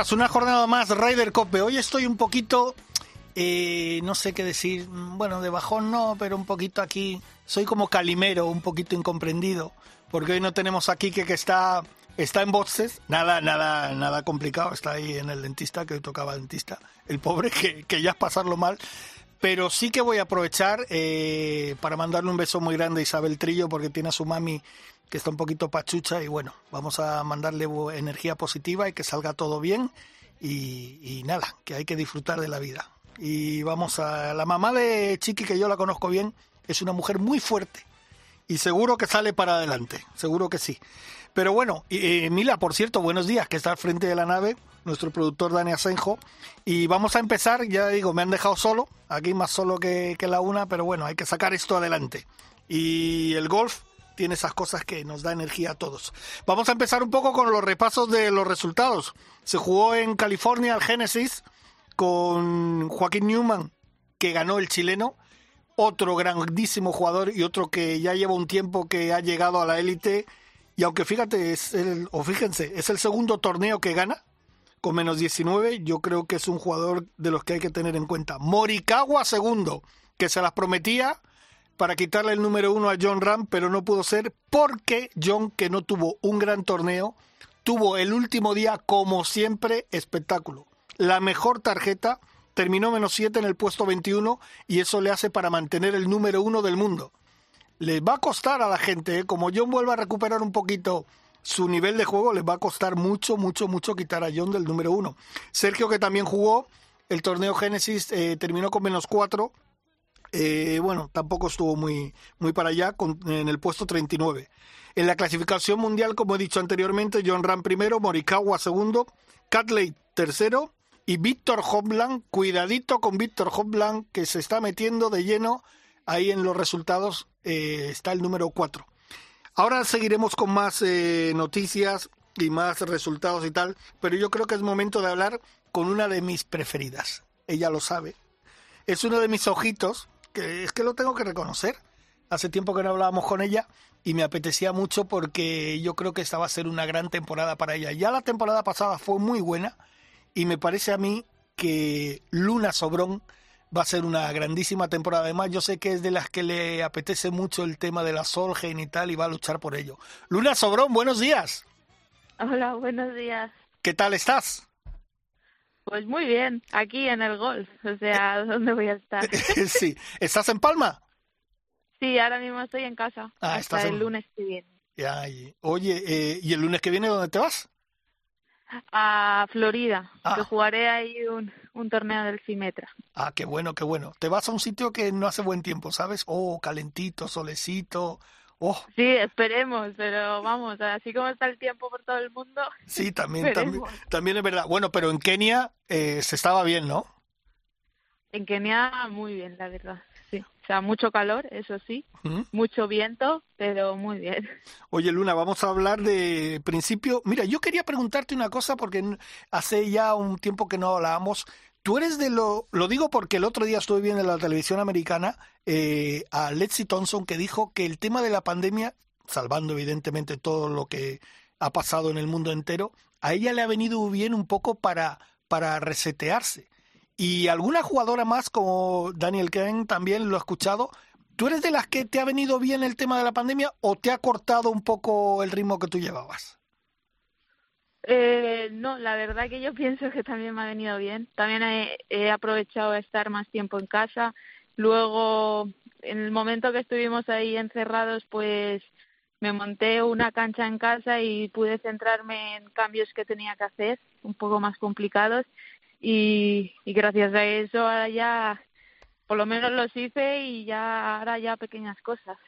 Días, una jornada más Ryder Cope. Hoy estoy un poquito, eh, no sé qué decir, bueno, de bajón no, pero un poquito aquí, soy como calimero, un poquito incomprendido, porque hoy no tenemos aquí que, que está, está en boxes, nada, nada, nada complicado, está ahí en el dentista, que hoy tocaba dentista, el pobre, que, que ya es pasarlo mal. Pero sí que voy a aprovechar eh, para mandarle un beso muy grande a Isabel Trillo, porque tiene a su mami que está un poquito pachucha y bueno, vamos a mandarle energía positiva y que salga todo bien y, y, nada, que hay que disfrutar de la vida. Y vamos a la mamá de Chiqui, que yo la conozco bien, es una mujer muy fuerte y seguro que sale para adelante, seguro que sí. Pero bueno, eh, Mila, por cierto, buenos días, que está al frente de la nave, nuestro productor Dani Asenjo. Y vamos a empezar, ya digo, me han dejado solo, aquí más solo que, que la una, pero bueno, hay que sacar esto adelante. Y el golf, tiene esas cosas que nos da energía a todos. Vamos a empezar un poco con los repasos de los resultados. Se jugó en California el Genesis con Joaquín Newman, que ganó el chileno, otro grandísimo jugador y otro que ya lleva un tiempo que ha llegado a la élite. Y aunque fíjate, es el, o fíjense, es el segundo torneo que gana con menos 19, yo creo que es un jugador de los que hay que tener en cuenta. Morikawa segundo, que se las prometía para quitarle el número uno a John Ram, pero no pudo ser porque John, que no tuvo un gran torneo, tuvo el último día, como siempre, espectáculo. La mejor tarjeta, terminó menos 7 en el puesto 21 y eso le hace para mantener el número uno del mundo. Les va a costar a la gente, ¿eh? como John vuelva a recuperar un poquito su nivel de juego, les va a costar mucho, mucho, mucho quitar a John del número uno. Sergio, que también jugó el torneo Génesis, eh, terminó con menos 4 eh, bueno, tampoco estuvo muy, muy para allá con, en el puesto 39. En la clasificación mundial, como he dicho anteriormente, John Ram primero, Morikawa segundo, Catley tercero y Víctor Hopland, cuidadito con Víctor Hopland que se está metiendo de lleno ahí en los resultados, eh, está el número 4. Ahora seguiremos con más eh, noticias y más resultados y tal, pero yo creo que es momento de hablar con una de mis preferidas. Ella lo sabe. Es uno de mis ojitos que es que lo tengo que reconocer. Hace tiempo que no hablábamos con ella y me apetecía mucho porque yo creo que esta va a ser una gran temporada para ella. Ya la temporada pasada fue muy buena y me parece a mí que Luna Sobrón va a ser una grandísima temporada. Además, yo sé que es de las que le apetece mucho el tema de la Solgen y tal y va a luchar por ello. Luna Sobrón, buenos días. Hola, buenos días. ¿Qué tal estás? Pues muy bien, aquí en el golf, o sea, ¿dónde voy a estar? sí, ¿estás en Palma? Sí, ahora mismo estoy en casa, ah, hasta estás el en... lunes que viene. Ay, oye, eh, ¿y el lunes que viene dónde te vas? A Florida, Ah. que jugaré ahí un, un torneo del Simetra. Ah, qué bueno, qué bueno. Te vas a un sitio que no hace buen tiempo, ¿sabes? Oh, calentito, solecito. Oh, Sí, esperemos, pero vamos, así como está el tiempo por todo el mundo, sí, también, también, también es verdad. Bueno, pero en Kenia eh, se estaba bien, ¿no? en Kenia muy bien, la verdad. Sí, o sea, mucho calor, eso sí, ¿Mm? mucho viento, pero muy bien. Oye, Luna, vamos a hablar de principio. Mira, yo quería preguntarte una cosa porque hace ya un tiempo que no hablábamos. Tú eres de lo. Lo digo porque el otro día estuve viendo en la televisión americana eh, a Lexi Thompson que dijo que el tema de la pandemia, salvando evidentemente todo lo que ha pasado en el mundo entero, a ella le ha venido bien un poco para, para resetearse. Y alguna jugadora más, como Daniel Kane, también lo he escuchado. ¿Tú eres de las que te ha venido bien el tema de la pandemia o te ha cortado un poco el ritmo que tú llevabas? Eh, no, la verdad que yo pienso que también me ha venido bien. También he, he aprovechado estar más tiempo en casa. Luego, en el momento que estuvimos ahí encerrados, pues me monté una cancha en casa y pude centrarme en cambios que tenía que hacer, un poco más complicados. Y, y gracias a eso ahora ya, por lo menos los hice y ya ahora ya pequeñas cosas.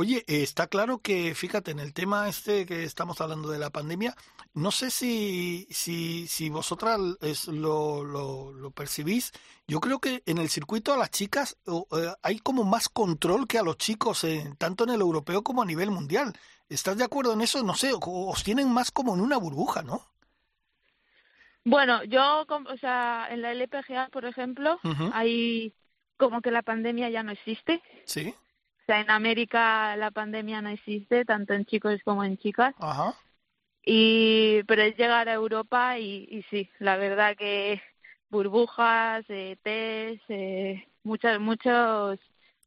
Oye, está claro que, fíjate, en el tema este que estamos hablando de la pandemia, no sé si, si, si vosotras es, lo, lo, lo, percibís. Yo creo que en el circuito a las chicas eh, hay como más control que a los chicos, en, tanto en el europeo como a nivel mundial. ¿Estás de acuerdo en eso? No sé, os tienen más como en una burbuja, ¿no? Bueno, yo, o sea, en la LPGA, por ejemplo, hay como que la pandemia ya no existe. Sí. O sea, en América la pandemia no existe, tanto en chicos como en chicas. Ajá. Y, pero es llegar a Europa y, y sí, la verdad que burbujas, eh, test, eh, muchas, muchos,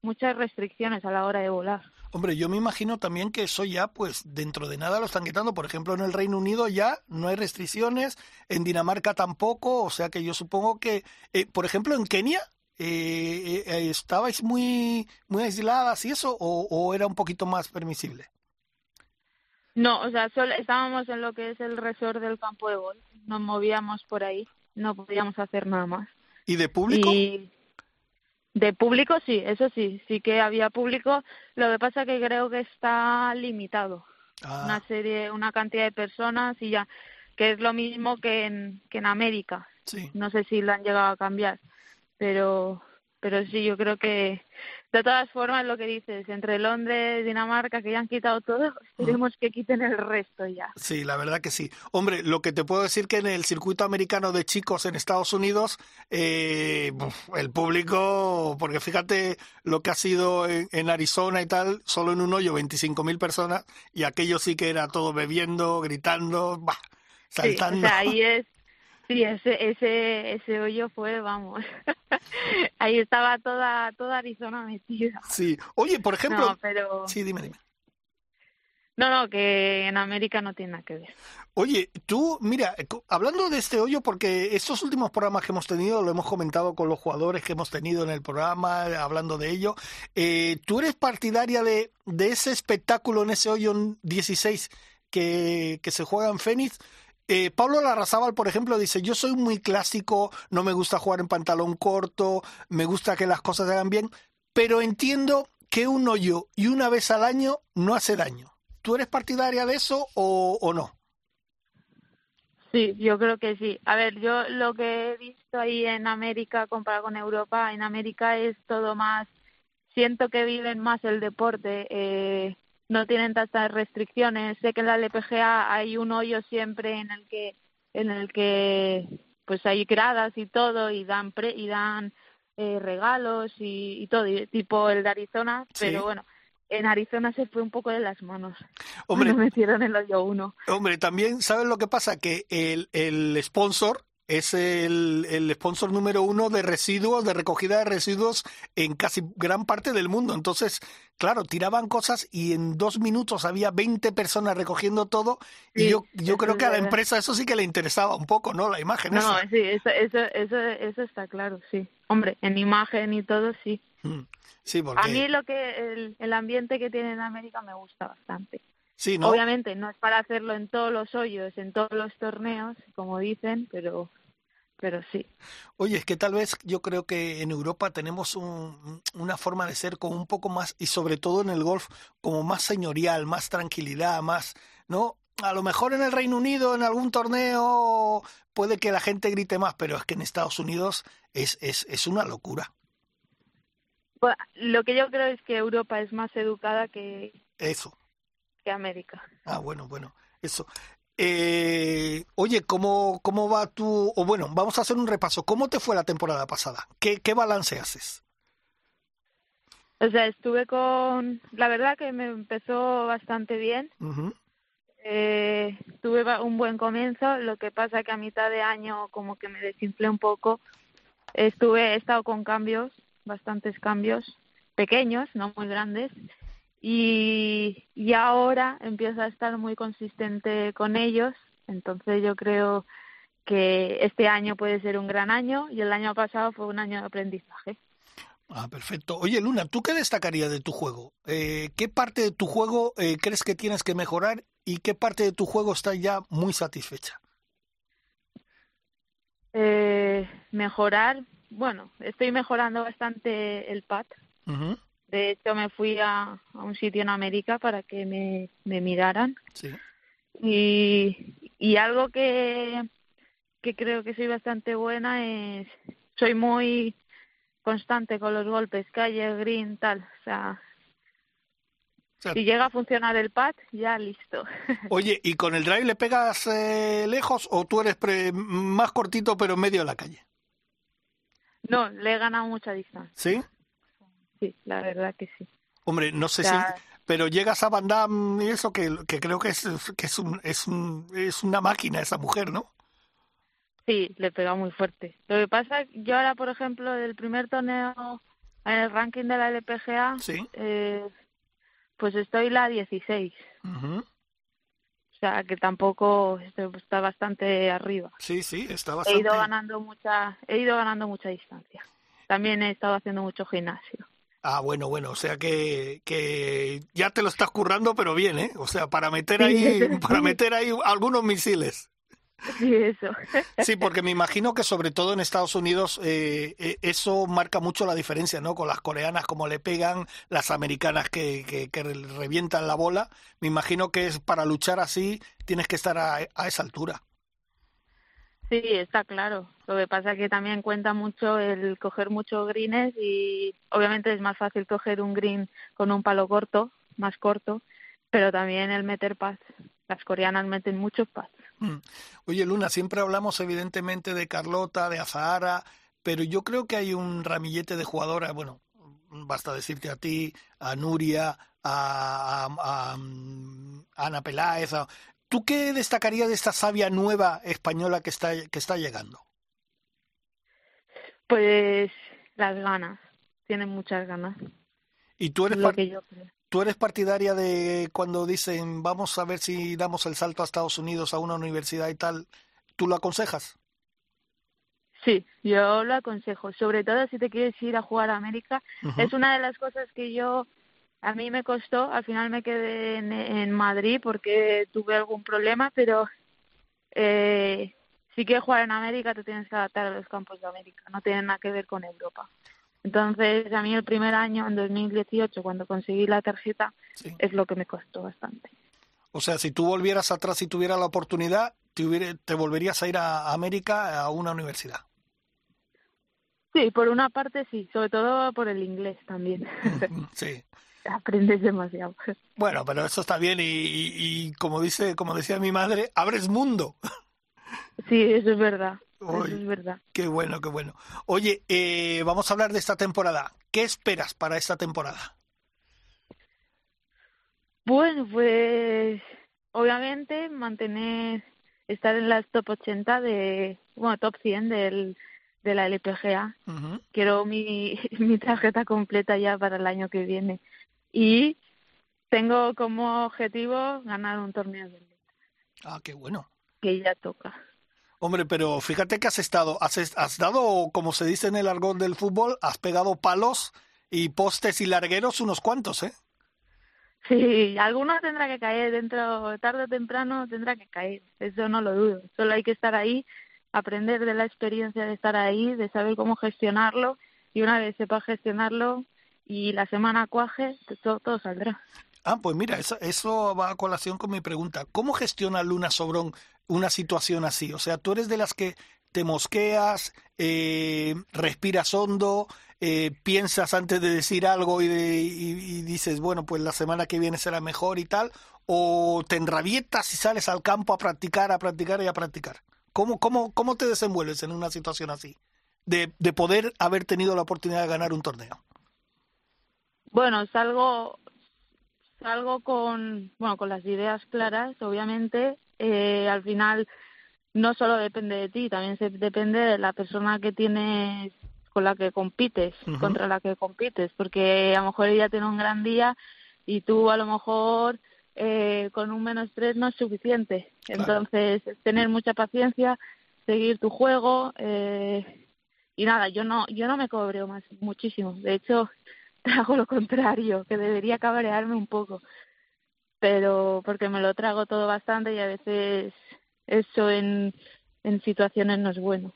muchas restricciones a la hora de volar. Hombre, yo me imagino también que eso ya, pues, dentro de nada lo están quitando. Por ejemplo, en el Reino Unido ya no hay restricciones, en Dinamarca tampoco, o sea que yo supongo que, eh, por ejemplo, en Kenia, eh, eh, ¿estabais muy, muy aisladas y eso, o, o, era un poquito más permisible? No, o sea, solo estábamos en lo que es el resort del campo de golf, nos movíamos por ahí, no podíamos hacer nada más. ¿Y de público? Y de público sí, eso sí, sí que había público. Lo que pasa que creo que está limitado. Ah. Una serie, una cantidad de personas y ya, que es lo mismo que en, que en América. Sí. No sé si lo han llegado a cambiar, pero pero sí, yo creo que de todas formas lo que dices, entre Londres, Dinamarca, que ya han quitado todo, esperemos que quiten el resto ya. Sí, la verdad que sí. Hombre, lo que te puedo decir que en el circuito americano de chicos en Estados Unidos, eh, el público, porque fíjate lo que ha sido en, en Arizona y tal, solo en un hoyo 25.000 personas, y aquello sí que era todo bebiendo, gritando, bah, saltando. Sí, o sea, ahí es Sí, ese, ese, ese hoyo fue, vamos, ahí estaba toda, toda Arizona metida. Sí, oye, por ejemplo, no, pero... sí, dime, dime. No, no, que en América no tiene nada que ver. Oye, tú, mira, hablando de este hoyo, porque estos últimos programas que hemos tenido, lo hemos comentado con los jugadores que hemos tenido en el programa, hablando de ello, eh, ¿tú eres partidaria de, de ese espectáculo en ese hoyo 16 que, que se juega en Fénix? Eh, Pablo Larrazábal, por ejemplo, dice, yo soy muy clásico, no me gusta jugar en pantalón corto, me gusta que las cosas se hagan bien, pero entiendo que un hoyo y una vez al año no hace daño. ¿Tú eres partidaria de eso o, o no? Sí, yo creo que sí. A ver, yo lo que he visto ahí en América comparado con Europa, en América es todo más, siento que viven más el deporte. Eh, no tienen tantas restricciones. Sé que en la LPGA hay un hoyo siempre en el que en el que pues hay gradas y todo y dan pre, y dan eh, regalos y, y todo y, tipo el de Arizona, Sí. pero bueno, en Arizona se fue un poco de las manos. Hombre, Cuando metieron el hoyo uno. hombre, también, ¿sabes lo que pasa? Que el, el sponsor es el, el sponsor número uno de residuos, de recogida de residuos en casi gran parte del mundo. Entonces, claro, tiraban cosas y en dos minutos había 20 personas recogiendo todo. y yo, yo creo que a la verdad. empresa eso sí que le interesaba un poco, ¿no? La imagen No, esa. sí, eso, eso, eso, eso está claro, sí. Hombre, en imagen y todo, sí. Mm, Sí, porque... A mí lo que el, el ambiente que tiene en América me gusta bastante. sí, ¿no? Obviamente no es para hacerlo en todos los hoyos, en todos los torneos, como dicen, pero pero sí. Oye, es que tal vez yo creo que en Europa tenemos un- una forma de ser como un poco más, y sobre todo en el golf, como más señorial, más tranquilidad, más, ¿no? A lo mejor en el Reino Unido, en algún torneo, puede que la gente grite más, pero es que en Estados Unidos es, es, es una locura. Bueno, lo que yo creo es que Europa es más educada que, Eso. que América. Ah, bueno, bueno, eso. Eh, oye, ¿cómo, ¿cómo va tu...? O bueno, vamos a hacer un repaso. ¿Cómo te fue la temporada pasada? ¿Qué, qué balance haces? O sea, estuve con... La verdad que me empezó bastante bien. Eh, tuve un buen comienzo, lo que pasa que a mitad de año como que me desinflé un poco. Estuve, he estado con cambios, bastantes cambios, pequeños, no muy grandes, y, y ahora empiezo a estar muy consistente con ellos, entonces yo creo que este año puede ser un gran año y el año pasado fue un año de aprendizaje. Ah, perfecto. Oye, Luna, ¿tú qué destacarías de tu juego? Eh, ¿Qué parte de tu juego eh, crees que tienes que mejorar y qué parte de tu juego está ya muy satisfecha? Eh, mejorar, bueno, estoy mejorando bastante el pad. De hecho, me fui a, a un sitio en América para que me, me miraran. Sí. Y, y algo que, que creo que soy bastante buena es, soy muy constante con los golpes, calle, green, tal. O sea, O sea, si llega a funcionar el pad, ya listo. Oye, ¿y con el drive le pegas eh, lejos o tú eres pre- más cortito pero en medio de la calle? no, le he ganado mucha distancia. ¿Sí? Sí, la verdad que sí. Hombre, no sé si... Pero llegas a Van Damme y eso, que, que creo que, es, que es, un, es, un, es una máquina esa mujer, ¿no? Sí, le pega muy fuerte. Lo que pasa, yo ahora, por ejemplo, del primer torneo en el ranking de la LPGA, Sí. eh, pues estoy la 16. Ujú. O sea, que tampoco estoy- está bastante arriba. Sí, sí, está He bastante... ido ganando mucha, he ido ganando mucha distancia. También he estado haciendo mucho gimnasio. Ah, bueno, bueno, o sea que, que ya te lo estás currando, pero bien, ¿eh? O sea, para meter ahí, sí. para meter ahí algunos misiles. Sí, eso. Sí, porque me imagino que sobre todo en Estados Unidos eh, eh, eso marca mucho la diferencia, ¿no? Con las coreanas como le pegan, las americanas que, que, que revientan la bola. Me imagino que es para luchar así tienes que estar a, a esa altura. Sí, está claro. Lo que pasa es que también cuenta mucho el coger muchos greens y obviamente es más fácil coger un green con un palo corto, más corto, pero también el meter pads. Las coreanas meten muchos pads. Mm. Oye, Luna, siempre hablamos evidentemente de Carlota, de Azahara, pero yo creo que hay un ramillete de jugadoras, bueno, basta decirte a ti, a Nuria, a, a- mm, Ana Peláez. a- ¿Tú qué destacarías de esta savia nueva española que está, que está llegando? Pues las ganas, tienen muchas ganas, ¿Y tú es eres, lo que yo creo. tú eres partidaria de cuando dicen vamos a ver si damos el salto a Estados Unidos, a una universidad y tal? ¿Tú lo aconsejas? Sí, yo lo aconsejo, sobre todo si te quieres ir a jugar a América. Es una de las cosas que yo, a mí me costó, al final me quedé en, en Madrid porque tuve algún problema, pero eh, si quieres jugar en América te tienes que adaptar a los campos de América, no tiene nada que ver con Europa. Entonces, a mí el primer año, en 2018, cuando conseguí la tarjeta, Sí. es lo que me costó bastante. O sea, si tú volvieras atrás y tuvieras la oportunidad, te, hubiera- te volverías a ir a América a una universidad. Sí, por una parte sí, sobre todo por el inglés también. Sí. Aprendes demasiado. Bueno, pero eso está bien y, y- y como dice, como decía mi madre, abres mundo. Sí, eso es verdad. Eso es verdad. Qué bueno, qué bueno. Oye, eh, vamos a hablar de esta temporada. ¿Qué esperas para esta temporada? Bueno, pues obviamente mantener, estar en las top 80 de, bueno, top 100 del, de la LPGA. Quiero mi, mi tarjeta completa ya para el año que viene. Y tengo como objetivo ganar un torneo de Elite, Ah, qué bueno. que ya toca. Hombre, pero fíjate que has estado, has, has dado, como se dice en el argot del fútbol, has pegado palos y postes y largueros unos cuantos, ¿eh? Sí, alguno tendrá que caer dentro, tarde o temprano tendrá que caer, eso no lo dudo. Solo hay que estar ahí, aprender de la experiencia de estar ahí, de saber cómo gestionarlo y una vez sepa gestionarlo y la semana cuaje, todo, todo saldrá. Ah, pues mira, eso, eso va a colación con mi pregunta. ¿Cómo gestiona Luna Sobrón una situación así? O sea, tú eres de las que te mosqueas, eh, respiras hondo, eh, piensas antes de decir algo y, de- y- y dices, bueno, pues la semana que viene será mejor y tal, o te enrabietas y sales al campo a practicar, a practicar y a practicar. ¿Cómo, cómo, cómo te desenvuelves en una situación así? De, de poder haber tenido la oportunidad de ganar un torneo. Bueno, salgo, salgo con, bueno, con las ideas claras, obviamente. Eh, al final no solo depende de ti, también se depende de la persona que tienes con la que compites, contra la que compites, porque a lo mejor ella tiene un gran día y tú a lo mejor eh, con un menos tres no es suficiente. Claro. Entonces, es tener mucha paciencia, seguir tu juego eh, y nada, yo no, yo no me cobreo más muchísimo. De hecho, hago lo contrario, que debería cabrearme un poco, pero porque me lo trago todo bastante y a veces eso en, en situaciones no es bueno.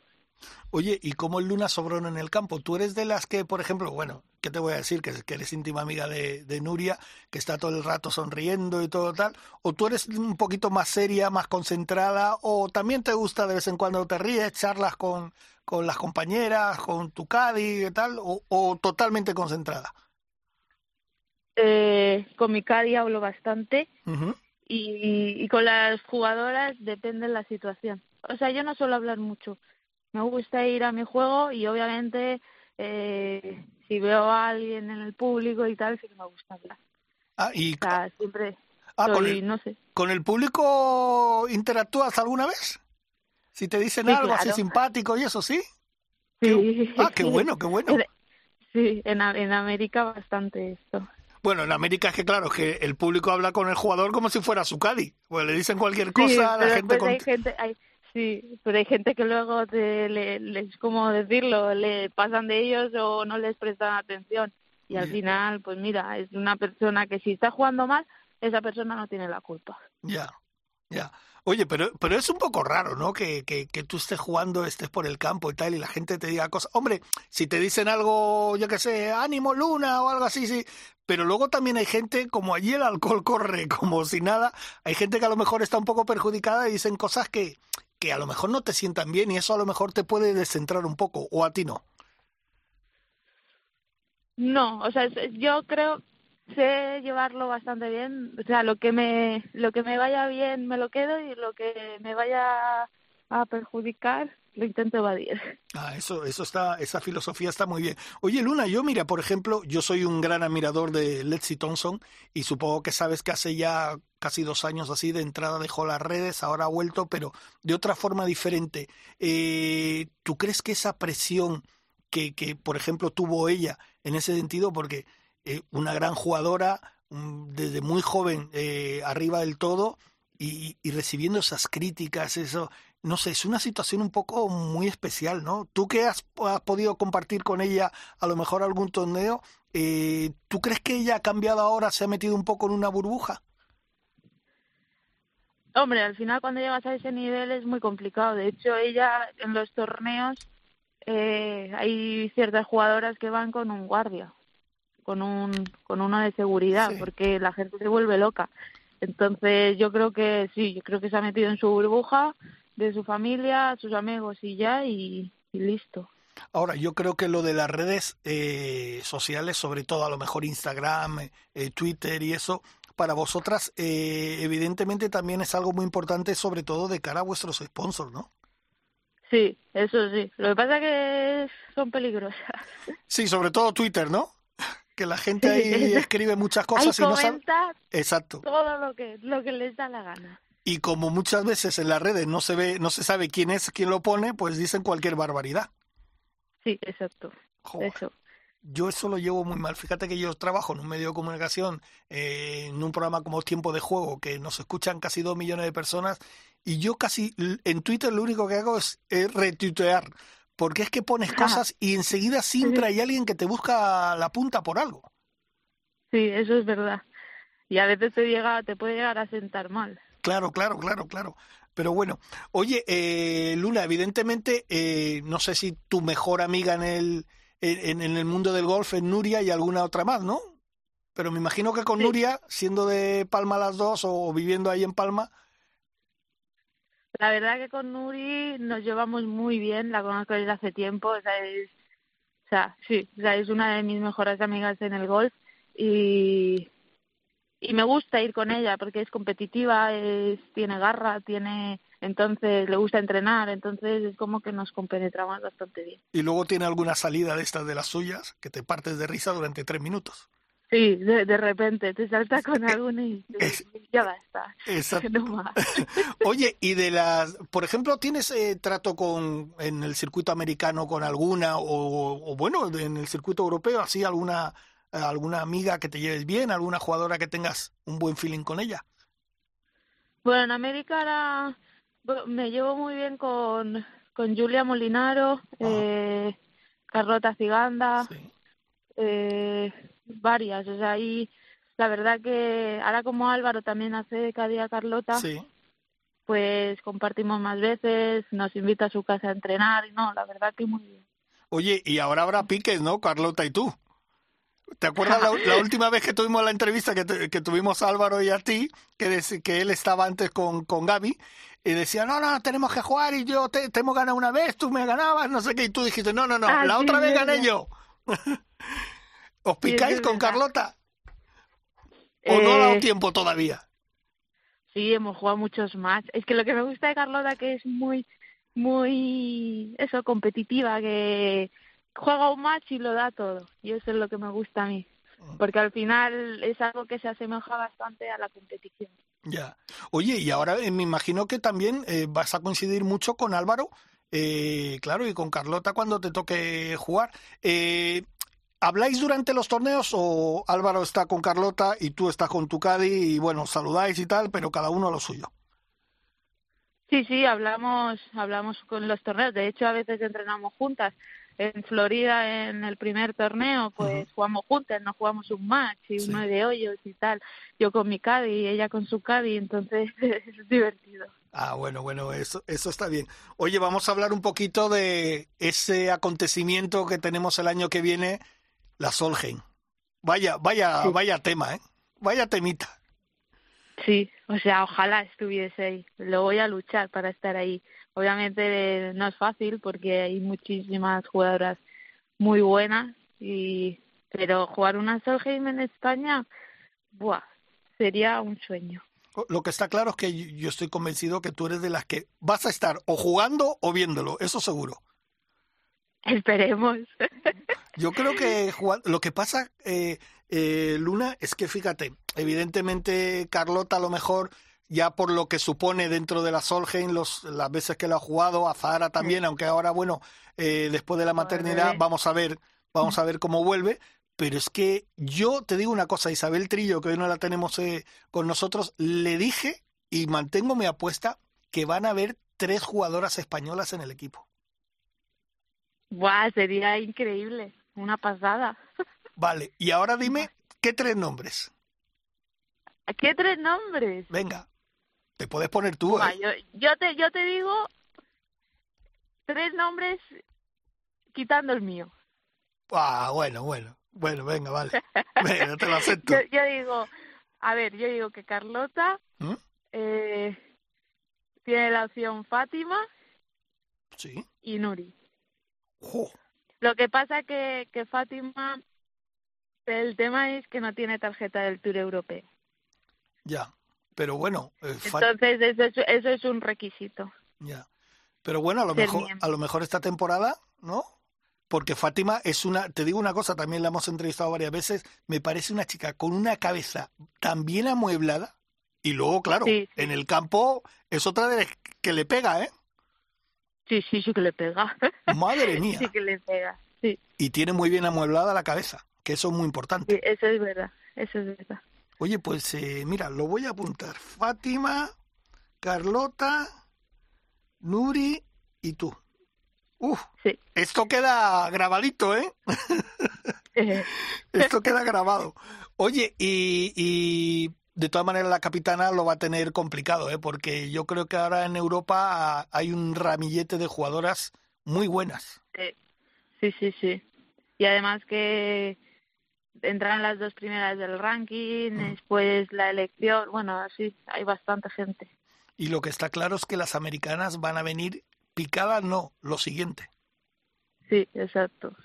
Oye, ¿y cómo el Luna Sobrón en el campo? ¿Tú eres de las que, por ejemplo, bueno, ¿qué te voy a decir? Que, que eres íntima amiga de, de, Nuria, que está todo el rato sonriendo y todo tal. ¿O tú eres un poquito más seria, más concentrada? ¿O también te gusta de vez en cuando te ríes, charlas con, con las compañeras, con tu Cadi y tal? ¿O, o totalmente concentrada? Eh, con mi Cadi hablo bastante. y, y con las jugadoras depende de la situación. O sea, yo no suelo hablar mucho me gusta ir a mi juego y obviamente eh, si veo a alguien en el público y tal, sí que me gusta hablar. Ah, y... O siempre ah, con el, no sé. ¿Con el público interactúas alguna vez? Si te dicen algo así simpático y eso, ¿sí? Sí. ah, qué bueno, qué bueno. Sí, en, en América bastante esto. Bueno, en América es que claro, que el público habla con el jugador como si fuera su Cadi. Pues le dicen cualquier cosa, la gente... Pues hay gente hay, Sí, pero hay gente que luego te, le, les, ¿cómo decirlo? Le pasan de ellos o no les prestan atención. Y al final, pues mira, es una persona que si está jugando mal, esa persona no tiene la culpa. Ya, ya. Oye, pero, pero es un poco raro, ¿no? Que, que, que, tú estés jugando, estés por el campo y tal, y la gente te diga cosas. Hombre, si te dicen algo, yo qué sé, ánimo luna o algo así, sí. Pero luego también hay gente, como allí el alcohol corre como si nada, hay gente que a lo mejor está un poco perjudicada y dicen cosas que, que a lo mejor no te sientan bien y eso a lo mejor te puede descentrar un poco, o a ti no. No, o sea, yo creo sé llevarlo bastante bien, o sea, lo que me lo que me vaya bien me lo quedo y lo que me vaya a perjudicar lo intento evadir. Ah, eso, eso está, esa filosofía está muy bien. Oye, Luna, yo mira, por ejemplo, yo soy un gran admirador de Letzi Thompson y supongo que sabes que hace ya casi dos años así de entrada dejó las redes, ahora ha vuelto, pero de otra forma diferente. Eh, ¿Tú crees que esa presión que, que, por ejemplo, tuvo ella en ese sentido, porque eh, una gran jugadora, desde muy joven, eh, arriba del todo, y, recibiendo esas críticas, eso, no sé, es una situación un poco muy especial, ¿no? Tú que has, podido compartir con ella a lo mejor algún torneo, eh, ¿tú crees que ella ha cambiado ahora, se ha metido un poco en una burbuja? Hombre, al final cuando llegas a ese nivel es muy complicado. De hecho, ella en los torneos eh, hay ciertas jugadoras que van con un guardia, con un con uno de seguridad, porque la gente se vuelve loca. Entonces yo creo que sí, yo creo que se ha metido en su burbuja de su familia, sus amigos y ya, y, listo. Ahora, yo creo que lo de las redes eh, sociales, sobre todo a lo mejor Instagram, eh, Twitter y eso, para vosotras, eh, evidentemente también es algo muy importante, sobre todo de cara a vuestros sponsors, ¿no? Sí, eso sí. Lo que pasa es que son peligrosas. Sí, sobre todo Twitter, ¿no? Que la gente ahí escribe muchas cosas y no sabe. Exacto. Todo lo que, lo que les da la gana y como muchas veces en las redes no se ve, no se sabe quién es quien lo pone, pues dicen cualquier barbaridad. Sí, exacto. Eso. Yo eso lo llevo muy mal. Fíjate que yo trabajo en un medio de comunicación, eh, en un programa como Tiempo de Juego, que nos escuchan casi dos millones de personas, y yo casi en Twitter lo único que hago es, retuitear, porque es que pones cosas y enseguida siempre hay alguien que te busca la punta por algo. Sí, eso es verdad. Y a veces te llega, te puede llegar a sentar mal. Claro, claro, claro, claro. Pero bueno, oye, eh, Luna, evidentemente, eh, no sé si tu mejor amiga en el, en, el mundo del golf es Nuria y alguna otra más, ¿no? Pero me imagino que con Nuria, siendo de Palma las dos o viviendo ahí en Palma. La verdad que con Nuri nos llevamos muy bien, la conozco desde hace tiempo, o sea, es, o sea, sí, o sea, es una de mis mejores amigas en el golf y y me gusta ir con ella porque es competitiva, es, tiene garra, tiene entonces le gusta entrenar, entonces es como que nos compenetramos bastante bien. Y luego tiene alguna salida de estas de las suyas que te partes de risa durante tres minutos. Sí, de, de repente te salta con alguna y, ya basta. Exacto. Oye, y de las, por ejemplo, ¿tienes eh, trato con en el circuito americano con alguna o, o bueno, en el circuito europeo así alguna alguna amiga que te lleves bien, alguna jugadora que tengas un buen feeling con ella. Bueno, en América me llevo muy bien con, con Julia Molinaro, eh, Carlota Ciganda, eh, varias. O sea, ahí la verdad que ahora como Álvaro también hace cada día Carlota, pues compartimos más veces, nos invita a su casa a entrenar y no, la verdad que muy bien. Oye, y ahora habrá piques, ¿no? Carlota y tú. ¿Te acuerdas la, última vez que tuvimos la entrevista que, que tuvimos a Álvaro y a ti, que, que él estaba antes con, con Gaby, y decía, no, no, tenemos que jugar y yo te, te hemos ganado una vez, tú me ganabas, no sé qué, y tú dijiste, no, no, no, Ah, la sí, otra vez gané yo. ¿Os picáis con. Carlota? ¿O no ha dado Eh, tiempo todavía? Sí, hemos jugado muchos matches. Es que lo que me gusta de Carlota que es muy, muy, eso, competitiva, que juega un match y lo da todo. Y eso es lo que me gusta a mí. Porque al final es algo que se asemeja bastante a la competición. Ya. Oye, y ahora eh, me imagino que también eh, vas a coincidir mucho con Álvaro, eh, claro, y con Carlota cuando te toque jugar. Eh, ¿Habláis durante los torneos o Álvaro está con Carlota y tú estás con tu Cadi y bueno, saludáis y tal, pero cada uno a lo suyo? Sí, sí, hablamos, hablamos con los torneos. De hecho, a veces entrenamos juntas. En Florida, en el primer torneo, pues jugamos juntas, nos jugamos un match y Sí. uno de hoyos y tal. Yo con mi caddy y ella con su caddy, entonces es divertido. Ah, bueno, bueno, eso, eso está bien. Oye, vamos a hablar un poquito de ese acontecimiento que tenemos el año que viene, la Solheim. Vaya, vaya, Sí. vaya tema, ¿eh? Vaya temita. Sí, o sea, ojalá estuviese ahí. Lo voy a luchar para estar ahí. Obviamente no es fácil porque hay muchísimas jugadoras muy buenas y pero jugar una Solheim en España, buah, sería un sueño. Lo que está claro es que yo estoy convencido que tú eres de las que vas a estar o jugando o viéndolo, eso seguro. Esperemos. Yo creo que lo que pasa, eh, eh, Luna, es que fíjate, evidentemente Carlota a lo mejor ya por lo que supone dentro de la Solheim, los, las veces que lo ha jugado, a Zahara también, aunque ahora, bueno, eh, después de la maternidad vamos a ver, vamos a ver cómo vuelve. Pero es que yo te digo una cosa, Isabel Trillo, que hoy no la tenemos eh, con nosotros, le dije y mantengo mi apuesta que van a haber tres jugadoras españolas en el equipo. Buah, sería increíble. Una pasada. Vale, y ahora dime, ¿qué tres nombres? ¿Qué tres nombres? Venga, te puedes poner tú. ¿eh? yo, yo te yo te digo tres nombres quitando el mío. Ah, bueno, bueno, bueno, venga, vale. Venga, te lo acepto. Yo, yo digo, a ver, yo digo que Carlota ¿Mm? eh, tiene la opción Fátima Sí. y Nuri. Jo, Lo que pasa que, que Fátima, el tema es que no tiene tarjeta del Tour Europeo. ya. Pero bueno, eh, Entonces eso es, eso es un requisito. ya. Pero bueno, a lo Ser mejor, a lo mejor esta temporada, ¿no? Porque Fátima es una, te digo una cosa, también la hemos entrevistado varias veces, me parece una chica con una cabeza tan bien amueblada y luego, claro, Sí, sí. en el campo es otra de las que le pega, ¿eh? Sí, sí, sí que le pega. Madre mía. Sí que le pega. Sí, Y tiene muy bien amueblada la cabeza, que eso es muy importante. sí, eso es verdad. Eso es verdad. Oye, pues eh, mira, lo voy a apuntar. Fátima, Carlota, Nuri y tú. Uf, Sí. esto queda grabadito, ¿eh? Esto queda grabado. Oye, y, y de todas maneras la capitana lo va a tener complicado, ¿eh? Porque yo creo que ahora en Europa hay un ramillete de jugadoras muy buenas. Sí, sí, sí, sí. Y además que entran las dos primeras del ranking, Mm. después la elección, bueno, así, hay bastante gente. Y lo que está claro es que las americanas van a venir picadas, no, lo siguiente. Sí, exacto.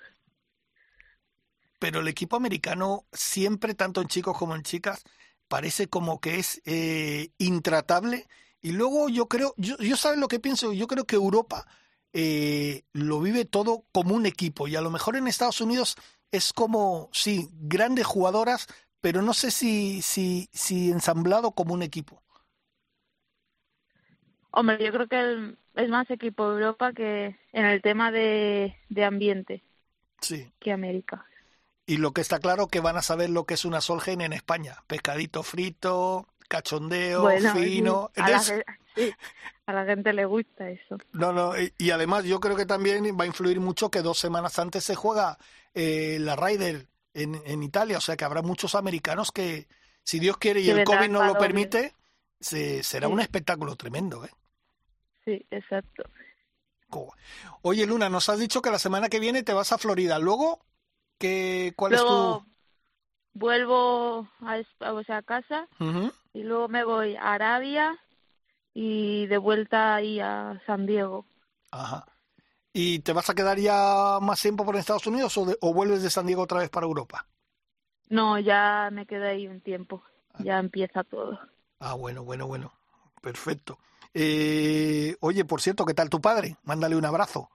pero el equipo americano siempre, tanto en chicos como en chicas, parece como que es eh, intratable. Y luego yo creo, yo, yo sabes lo que pienso, yo creo que Europa eh, lo vive todo como un equipo y a lo mejor en Estados Unidos es como, sí, grandes jugadoras, pero no sé si, si, si ensamblado como un equipo. Hombre, yo creo que el- es más equipo Europa que en el tema de, de ambiente Sí. que América. Y lo que está claro que van a saber lo que es una Solgen en España. Pescadito frito, cachondeo, Bueno, fino. a, la, Entonces, ge- sí, a la gente le gusta eso. No, no, y, y además yo creo que también va a influir mucho que dos semanas antes se juega eh, la Ryder en, en Italia, o sea que habrá muchos americanos que, si Dios quiere y el COVID no lo permite, se, será un espectáculo tremendo, ¿eh? Sí, exacto. Oye, Luna, nos has dicho que la semana que viene te vas a Florida. Luego, ¿qué, ¿cuál es tu...? vuelvo a, a casa y luego me voy a Arabia y de vuelta ahí a San Diego. Ajá. ¿Y te vas a quedar ya más tiempo por Estados Unidos o, o vuelves de San Diego otra vez para Europa? No, ya me quedé ahí un tiempo. Ah. Ya empieza todo. Ah, bueno, bueno, bueno. Perfecto. Eh, oye, por cierto, ¿qué tal tu padre? Mándale un abrazo.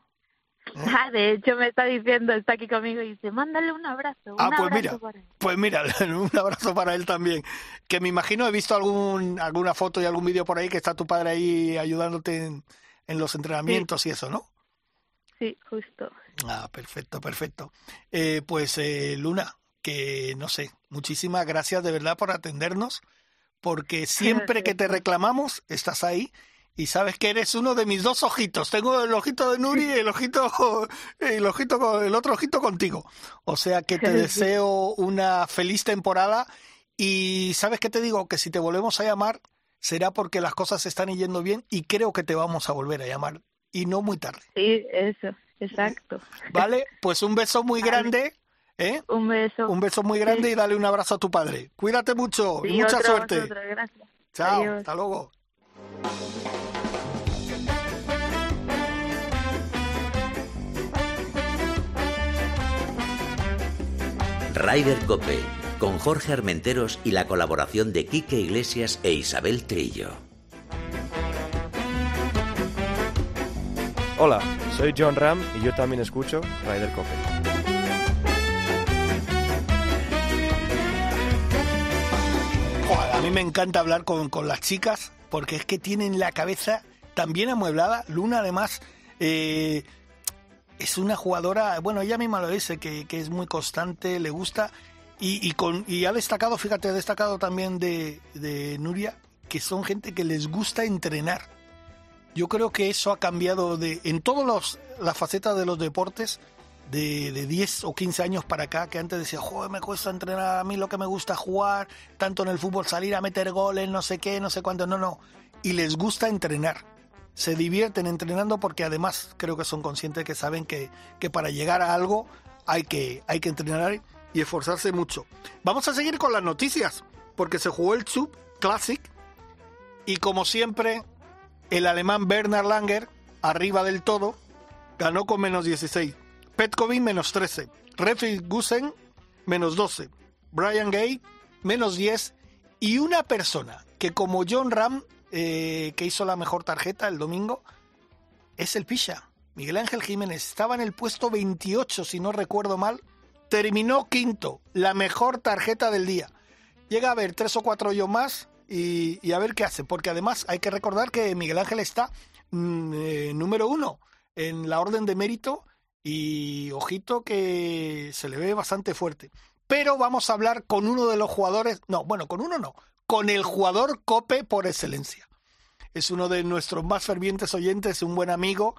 Ah, de hecho me está diciendo, está aquí conmigo y dice, mándale un abrazo. Un ah, pues mira, pues mira, un abrazo para él también. Que me imagino he visto algún, alguna foto y algún vídeo por ahí que está tu padre ahí ayudándote en, los entrenamientos y eso, ¿no? Sí, justo. Ah, perfecto, perfecto. Eh, pues eh, Luna, que no sé, muchísimas gracias de verdad por atendernos porque siempre que te reclamamos estás ahí y sabes que eres uno de mis dos ojitos. Tengo el ojito de Nuri y el ojito, el ojito, el otro ojito contigo. O sea que te deseo una feliz temporada y sabes que te digo que si te volvemos a llamar será porque las cosas se están yendo bien y creo que te vamos a volver a llamar y no muy tarde. Sí, eso, exacto. Vale, pues un beso muy grande ¿Eh? Un beso. Un beso muy grande y dale un abrazo a tu padre. Cuídate mucho y mucha suerte. gracias. Chao, hasta luego. Rider Cope, con Jorge Armenteros y la colaboración de Quique Iglesias e Isabel Trillo. Hola, soy John Ram y yo también escucho Rider Cope. a mí me encanta hablar con, las chicas porque es que tienen la cabeza tan bien amueblada. Luna, además, eh, es una jugadora, bueno, ella misma lo dice, que, es muy constante, le gusta. Y, con, y ha destacado, fíjate, ha destacado también de, de Nuria, que son gente que les gusta entrenar. Yo creo que eso ha cambiado de, en todas las facetas de los deportes de, de 10 o 15 años para acá, que antes decía, joder, me cuesta entrenar, a mí lo que me gusta jugar, tanto en el fútbol, salir a meter goles, no sé qué, no sé cuánto, no, no. Y les gusta entrenar. Se divierten entrenando porque además creo que son conscientes que saben que, que para llegar a algo hay que, hay que entrenar y esforzarse mucho. Vamos a seguir con las noticias, porque se jugó el Sub Classic y como siempre, el alemán Bernard Langer, arriba del todo, ganó con menos 16. Petkovic menos 13, Refi Gusen menos 12, Brian Gay menos 10 y una persona que como John Ram, eh, que hizo la mejor tarjeta el domingo, es el Pisha. Miguel Ángel Jiménez estaba en el puesto 28, si no recuerdo mal, terminó quinto, la mejor tarjeta del día. Llega a ver tres o cuatro yo más y, a ver qué hace, porque además hay que recordar que Miguel Ángel está mm, eh, número uno en la orden de mérito y ojito que se le ve bastante fuerte. Pero vamos a hablar con uno de los jugadores, no, bueno, con uno no, con el jugador Cope por excelencia. Es uno de nuestros más fervientes oyentes, un buen amigo,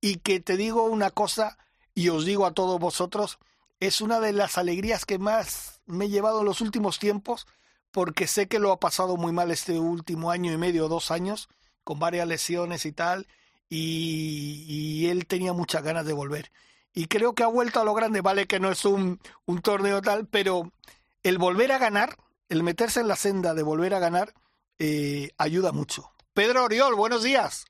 y que te digo una cosa, y os digo a todos vosotros, es una de las alegrías que más me he llevado en los últimos tiempos, porque sé que lo ha pasado muy mal este último año y medio, dos años, con varias lesiones y tal, y, él tenía muchas ganas de volver y creo que ha vuelto a lo grande. Vale que no es un torneo tal, pero el volver a ganar, el meterse en la senda de volver a ganar, eh, ayuda mucho. Pedro Oriol, buenos días.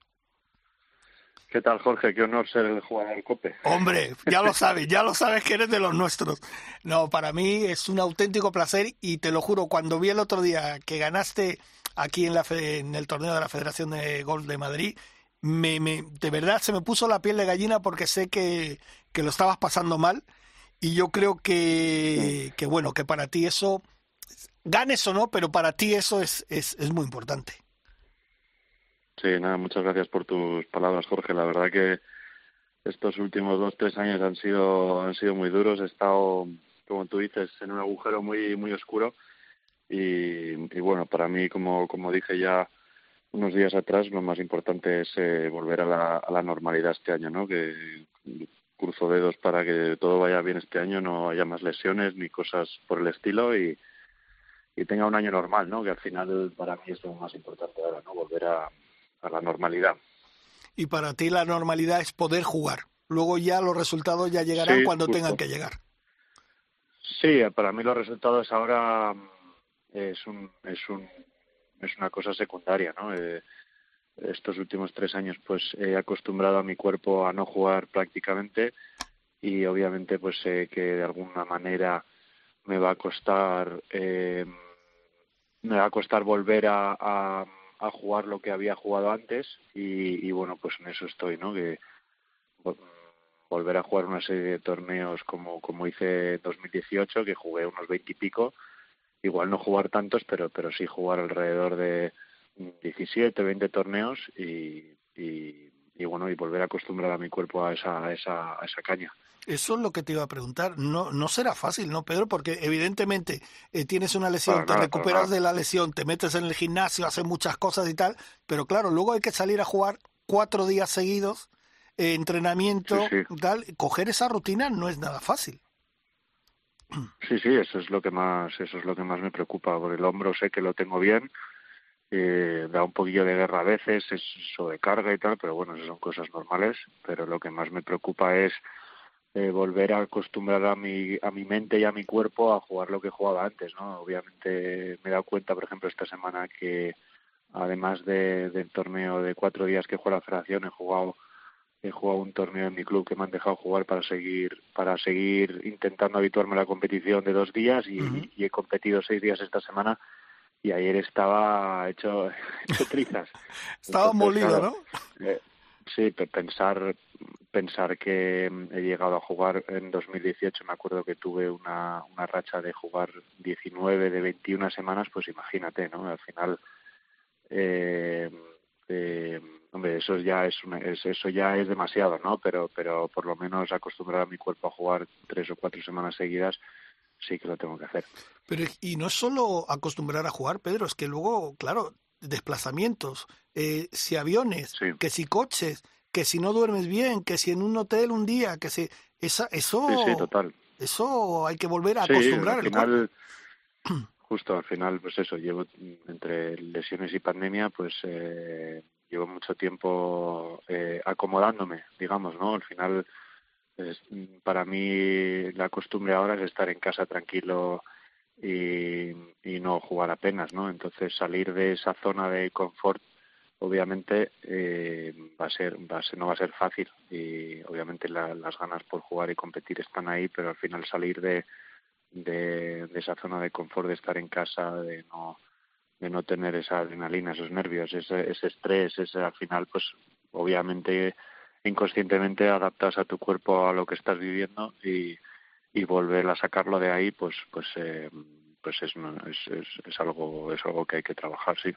¿Qué tal, Jorge? Qué honor ser el jugador COPE. Hombre, ya lo sabes, ya lo sabes que eres de los nuestros. No, para mí es un auténtico placer y te lo juro, cuando vi el otro día que ganaste aquí en, la, en el torneo de la Federación de Golf de Madrid, me, me, de verdad se me puso la piel de gallina porque sé que, que lo estabas pasando mal y yo creo que, que, bueno, que para ti eso, ganes o no, pero para ti eso es, es, es muy importante. Sí, nada, muchas gracias por tus palabras, Jorge. La verdad que estos últimos dos, tres años han sido, han sido muy duros. He estado, como tú dices, en un agujero muy, muy oscuro. Y, y bueno, para mí, como, como dije ya unos días atrás, lo más importante es eh, volver a la, a la normalidad este año, ¿no? Que cruzo dedos para que todo vaya bien este año, no haya más lesiones ni cosas por el estilo y, y tenga un año normal, ¿no? Que al final para mí es lo más importante ahora, ¿no? Volver a, a la normalidad. Y para ti la normalidad es poder jugar. Luego ya los resultados ya llegarán cuando tengan que llegar. Sí, para mí los resultados ahora mm, es un, es un, es una cosa secundaria, ¿no? Eh, estos últimos tres años pues he acostumbrado a mi cuerpo a no jugar prácticamente y obviamente pues sé que de alguna manera me va a costar eh, me va a costar volver a, a, jugar lo que había jugado antes y, bueno pues en eso estoy no que volver a jugar una serie de torneos como como hice en 2018 que jugué unos veinte y pico igual no jugar tantos pero pero sí jugar alrededor de 17 20 torneos y, y, y bueno y volver a acostumbrar a mi cuerpo a esa esa a esa caña eso es lo que te iba a preguntar. No, no será fácil, ¿no, Pedro? Porque evidentemente eh, tienes una lesión, te recuperas de la lesión, te metes en el gimnasio, haces muchas cosas y tal, pero claro, luego hay que salir a jugar cuatro días seguidos, eh, entrenamiento, tal. Coger esa rutina no es nada fácil. Sí, sí, eso es lo que más, eso es lo que más me preocupa. Por el hombro sé que lo tengo bien, eh, da un poquillo de guerra a veces, es sobrecarga y tal, pero bueno, esas son cosas normales. Pero lo que más me preocupa es eh, volver a acostumbrar a mi, a mi mente y a mi cuerpo a jugar lo que jugaba antes, ¿no? Obviamente me he dado cuenta, por ejemplo, esta semana que además de, del torneo de cuatro días que juega la federación, he jugado he jugado un torneo en mi club que me han dejado jugar para seguir para seguir intentando habituarme a la competición de dos días y, he competido seis días esta semana y ayer estaba hecho, hecho trizas. estaba molido, ¿no? Eh, sí, pensar pensar que he llegado a jugar en 2018, me acuerdo que tuve una, una racha de jugar 19 de 21 semanas, pues imagínate, ¿no? Al final, eh, eh, hombre, eso ya es, eso ya es demasiado, ¿no? Pero, pero por lo menos acostumbrar a mi cuerpo a jugar tres o cuatro semanas seguidas, sí que lo tengo que hacer. Pero y no es solo acostumbrar a jugar, Pedro, es que luego, claro, desplazamientos, eh, si aviones, que si coches, que si no duermes bien, que si en un hotel un día, que si esa, eso, sí, total. eso hay que volver a acostumbrar. Al final, justo al final, pues eso, llevo entre lesiones y pandemia, pues eh, llevo mucho tiempo eh, acomodándome, digamos, ¿no? Al final, para mí la costumbre ahora es estar en casa tranquilo y, y no jugar apenas, ¿no? Entonces salir de esa zona de confort obviamente eh, va a ser, va a ser, no va a ser fácil y obviamente las ganas por jugar y competir están ahí, pero al final salir de, de, esa zona de confort, de estar en casa, de no de no tener esa adrenalina, esos nervios, ese, ese estrés, ese al final, pues obviamente inconscientemente adaptas a tu cuerpo a lo que estás viviendo y, y volver a sacarlo de ahí, pues pues eh, pues es, es, es, algo es algo que hay que trabajar sí.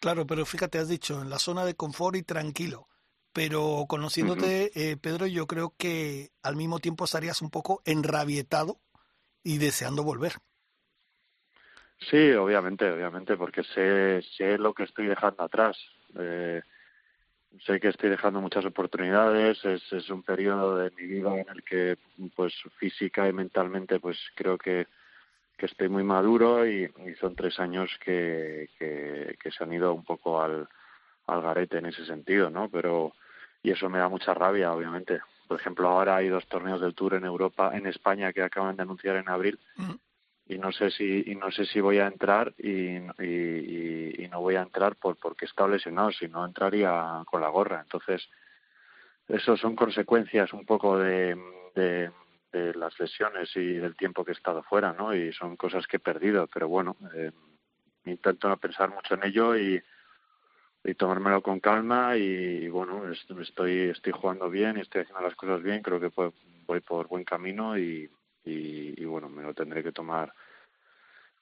Claro pero fíjate has dicho en la zona de confort y tranquilo. Pero conociéndote eh, Pedro yo creo que al mismo tiempo estarías un poco enrabietado y deseando volver. Sí obviamente obviamente porque sé sé lo que estoy dejando atrás. Eh, sé que estoy dejando muchas oportunidades es, es un periodo de mi vida en el que pues física y mentalmente pues creo que que estoy muy maduro y, son tres años que, que, se han ido un poco al, al garete en ese sentido, ¿no? Pero, y eso me da mucha rabia, obviamente. Por ejemplo, ahora hay dos torneos del Tour en Europa, en España, que acaban de anunciar en abril. Y no sé si y no sé si voy a entrar y, y, y no voy a entrar por porque estado lesionado, si no entraría con la gorra. Entonces, eso son consecuencias un poco de, de de las lesiones y del tiempo que he estado fuera, ¿no? Y son cosas que he perdido, pero bueno, eh, intento no pensar mucho en ello y, y tomármelo con calma y, bueno, estoy estoy jugando bien y estoy haciendo las cosas bien, creo que voy por buen camino y, y, bueno, me lo tendré que tomar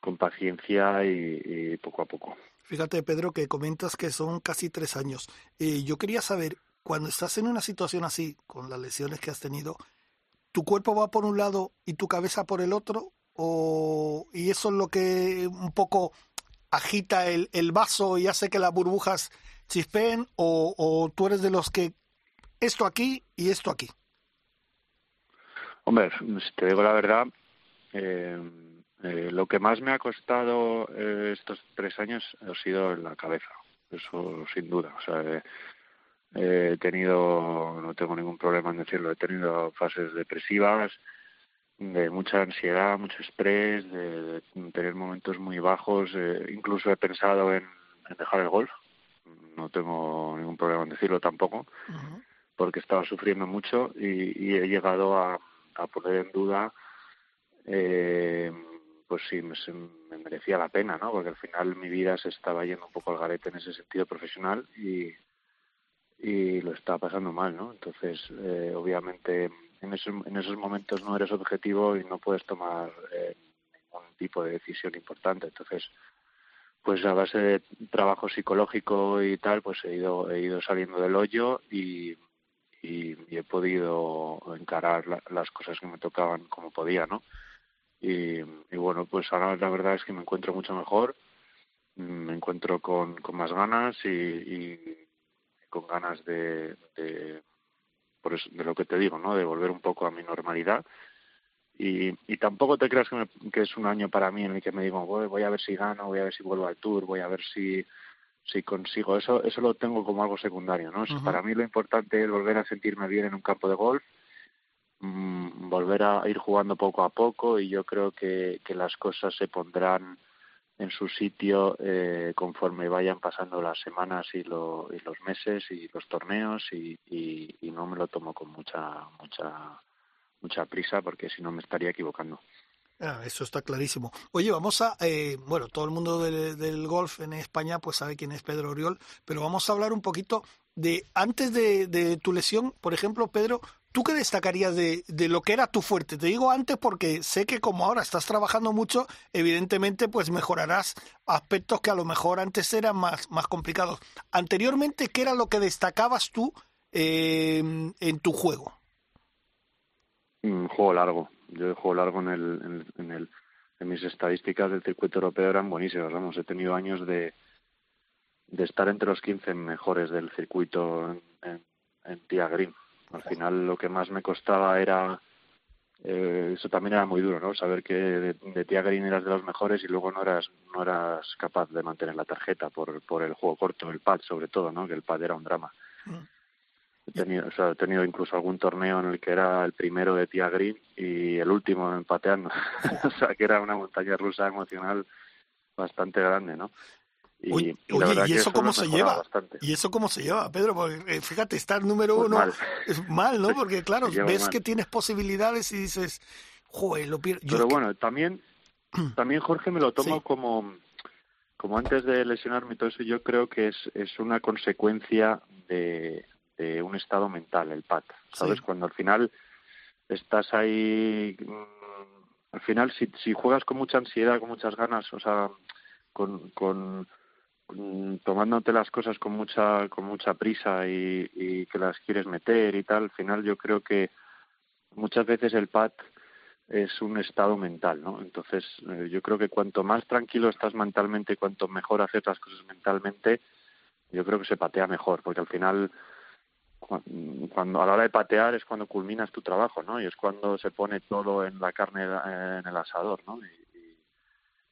con paciencia y, poco a poco. Fíjate, Pedro, que comentas que son casi tres años. Eh, yo quería saber, cuando estás en una situación así, con las lesiones que has tenido, tu cuerpo va por un lado y tu cabeza por el otro, o, y eso es lo que un poco agita el, el vaso y hace que las burbujas chispeen, o, o tú eres de los que esto aquí y esto aquí. Hombre, si te digo la verdad, eh, Eh, lo que más me ha costado eh, estos tres años ha sido en la cabeza, eso sin duda. O sea, he tenido, no tengo ningún problema en decirlo, he tenido fases depresivas, de mucha ansiedad, mucho estrés, de, tener momentos muy bajos. Eh, incluso he pensado en, dejar el golf. No tengo ningún problema en decirlo tampoco, porque estaba sufriendo mucho y, he llegado a, poner en duda eh, pues si me, me, merecía la pena, ¿no? Porque al final mi vida se estaba yendo un poco al garete en ese sentido profesional y, y lo estaba pasando mal, ¿no? Entonces, eh, obviamente en esos, en esos momentos no eres objetivo y no puedes tomar eh, ningún tipo de decisión importante. Entonces, pues a base de trabajo psicológico y tal, pues he ido, he ido saliendo del hoyo y, y, he podido encarar las cosas que me tocaban como podía, ¿no? Y, y, bueno, pues ahora la verdad es que me encuentro mucho mejor, me encuentro con, con más ganas y, y con ganas de, de por eso, de lo que te digo, ¿no? De volver un poco a mi normalidad. Y, y tampoco te creas que, que, es un año para mí en el que me digo, voy, voy, a ver si gano, voy a ver si vuelvo al tour, voy a ver si, si consigo. Eso, eso lo tengo como algo secundario, ¿no? Para mí lo importante es volver a sentirme bien en un campo de golf, mmm, volver a ir jugando poco a poco y yo creo que, que las cosas se pondrán en su sitio eh, conforme vayan pasando las semanas y, lo, y, los meses y los torneos y, y, y, no me lo tomo con mucha mucha mucha prisa porque si no me estaría equivocando. Ah, eso está clarísimo. Oye, vamos a, eh, bueno, todo el mundo del, golf en España pues sabe quién es Pedro Oriol, pero vamos a hablar un poquito de antes de, de tu lesión, por ejemplo, Pedro, ¿Tú qué destacarías de, lo que era tu fuerte? Te digo antes porque sé que como ahora estás trabajando mucho, evidentemente pues mejorarás aspectos que a lo mejor antes eran más, más complicados. Anteriormente, ¿qué era lo que destacabas tú eh, en tu juego? Un juego largo. Yo el juego largo en el, en, el, en mis estadísticas del circuito europeo eran buenísimas. Vamos, he tenido años de, de estar entre los 15 mejores del circuito en, en, en Tía Green al final lo que más me costaba era eh, eso también era muy duro, ¿no? Saber que de, de tía Green eras de los mejores y luego no eras no eras capaz de mantener la tarjeta por por el juego corto, el pad sobre todo, ¿no? Que el pad era un drama. He tenido, o sea, he tenido incluso algún torneo en el que era el primero de tía Green y el último empateando. o sea, que era una montaña rusa emocional bastante grande, ¿no? Y, oye, y, eso, cómo se lleva? ¿Y eso cómo se lleva, Pedro? Porque eh, fíjate, estar número pues uno es mal, ¿no? Porque claro, ves que tienes posibilidades y dices, joder, lo pierdo. Pero bueno, también, también Jorge me lo tomo como, como antes de lesionarme y todo eso, yo creo que es, es una consecuencia de, de un estado mental, el PAT, ¿sabes? Cuando al final estás ahí, mm, al final si, si juegas con mucha ansiedad, con muchas ganas, o sea, con, con Mm, tomándote las cosas con mucha con mucha prisa y, y, que las quieres meter y tal al final yo creo que muchas veces el pad es un estado mental no entonces eh, yo creo que cuanto más tranquilo estás mentalmente cuanto mejor haces las cosas mentalmente yo creo que se patea mejor porque al final cuando a la hora de patear es cuando culminas tu trabajo no y es cuando se pone todo en la carne en el asador no y,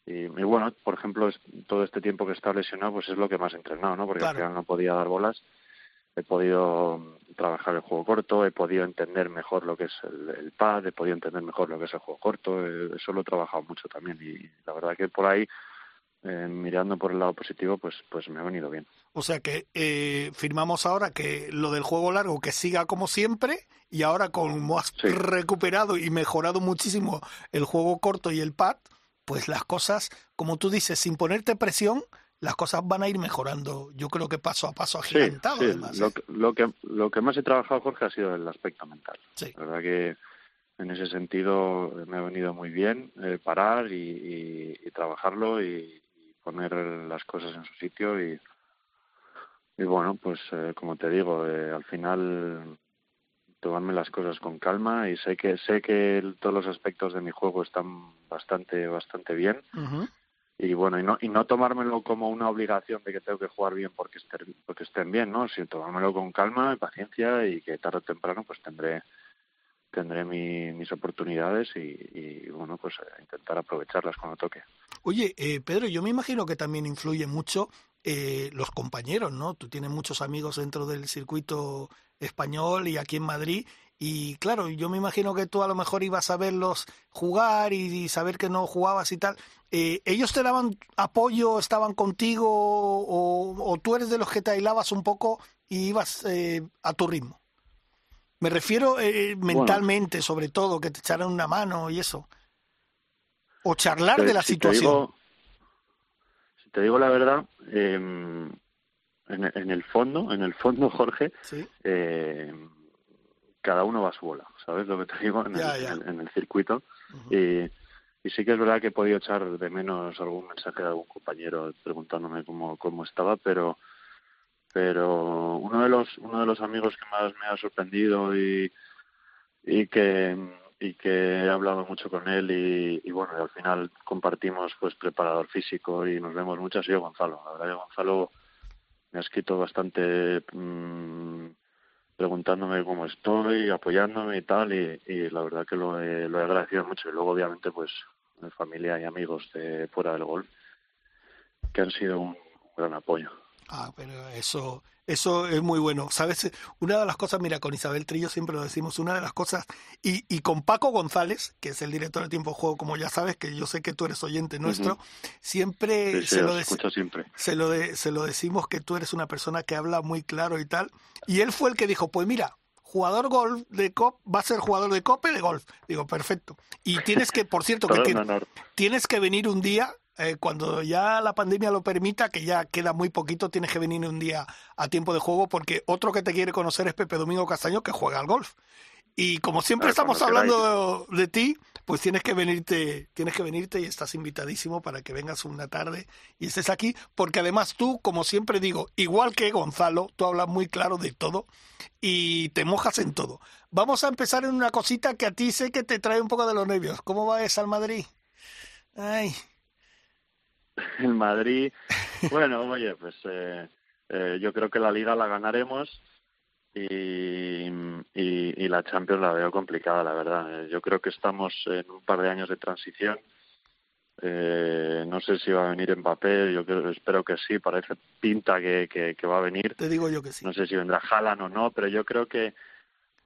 y, bueno, por ejemplo, todo este tiempo que he estado lesionado, pues es lo que más he entrenado, ¿no? Porque al final no podía dar bolas. He podido trabajar el juego corto, he podido entender mejor lo que es el, pad, he podido entender mejor lo que es el juego corto. Eh, eso lo he trabajado mucho también. Y la verdad que por ahí, eh, mirando por el lado positivo, pues, pues me ha venido bien. O sea que eh, firmamos ahora que lo del juego largo que siga como siempre y ahora como has recuperado y mejorado muchísimo el juego corto y el pad, pues las cosas, como tú dices, sin ponerte presión, las cosas van a ir mejorando. Yo creo que paso a paso agigantado, sí, además. Lo, ¿eh? que, lo, que, lo que más he trabajado, Jorge, ha sido el aspecto mental. Sí. La verdad que en ese sentido me ha venido muy bien eh, parar y, y, trabajarlo y, y, poner las cosas en su sitio y, y bueno, pues eh, como te digo, eh, al final tomarme las cosas con calma y sé que sé que todos los aspectos de mi juego están bastante bastante bien. Y bueno y no y no tomármelo como una obligación de que tengo que jugar bien porque estén porque estén bien no sino tomármelo con calma y paciencia y que tarde o temprano pues tendré tendré mis oportunidades y, bueno, pues intentar aprovecharlas cuando toque. Oye, eh, Pedro, yo me imagino que también influye mucho eh, los compañeros, ¿no? Tú tienes muchos amigos dentro del circuito español y aquí en Madrid. Y claro, yo me imagino que tú a lo mejor ibas a verlos jugar y, saber que no jugabas y tal. Eh, ¿Ellos te daban apoyo, estaban contigo o, tú eres de los que te aislabas un poco y ibas eh, a tu ritmo? Me refiero eh, mentalmente, sobre todo, que te echaran una mano y eso. O charlar de la situación. Te digo la verdad, em, en, el fondo, en el fondo, Jorge, eh, cada uno va a su bola, ¿sabes lo que te digo? En, el, circuito. y, sí que es verdad que he podido echar de menos algún mensaje de algún compañero preguntándome cómo, cómo estaba, pero pero uno de los uno de los amigos que más me ha sorprendido y, y que y que he hablado mucho con él y, bueno al final compartimos pues preparador físico y nos vemos mucho ha sido Gonzalo la verdad Gonzalo me ha escrito bastante mmm, preguntándome cómo estoy, apoyándome y tal, y, la verdad que lo he, lo he agradecido mucho. Y luego, obviamente, pues, mi familia y amigos de fuera del golf, que han sido un gran apoyo. Ah, pero eso, eso es muy bueno. ¿Sabes? Una de las cosas, mira, con Isabel Trillo siempre lo decimos, una de las cosas, y, y con Paco González, que es el director de Tiempo de Juego, como ya sabes, que yo sé que tú eres oyente nuestro, siempre, se, lo siempre. Se, lo se lo decimos que tú eres una persona que habla muy claro y tal. Y él fue el que dijo, pues mira, jugador golf de COP va a ser jugador de COPE de golf. Digo, perfecto. Y tienes que, por cierto, que, tienes que venir un día eh, cuando ya la pandemia lo permita, que ya queda muy poquito, tienes que venir un día a tiempo de juego, porque otro que te quiere conocer es Pepe Domingo Castaño, que juega al golf. Y como siempre estamos hablando de, ti, pues tienes que venirte, tienes que venirte y estás invitadísimo para que vengas una tarde y estés aquí, porque además tú, como siempre digo, igual que Gonzalo, tú hablas muy claro de todo y te mojas en todo. Vamos a empezar en una cosita que a ti sé que te trae un poco de los nervios. ¿Cómo va esa al Madrid? Ay, el Madrid, bueno, oye, pues eh, eh, yo creo que la Liga la ganaremos y, y, la Champions la veo complicada, la verdad. Eh, yo creo que estamos en un par de años de transición. Eh, no sé si va a venir Mbappé, yo creo, espero que sí, parece pinta que, que, va a venir. Te digo yo que sí. No sé si vendrá Haaland o no, pero yo creo que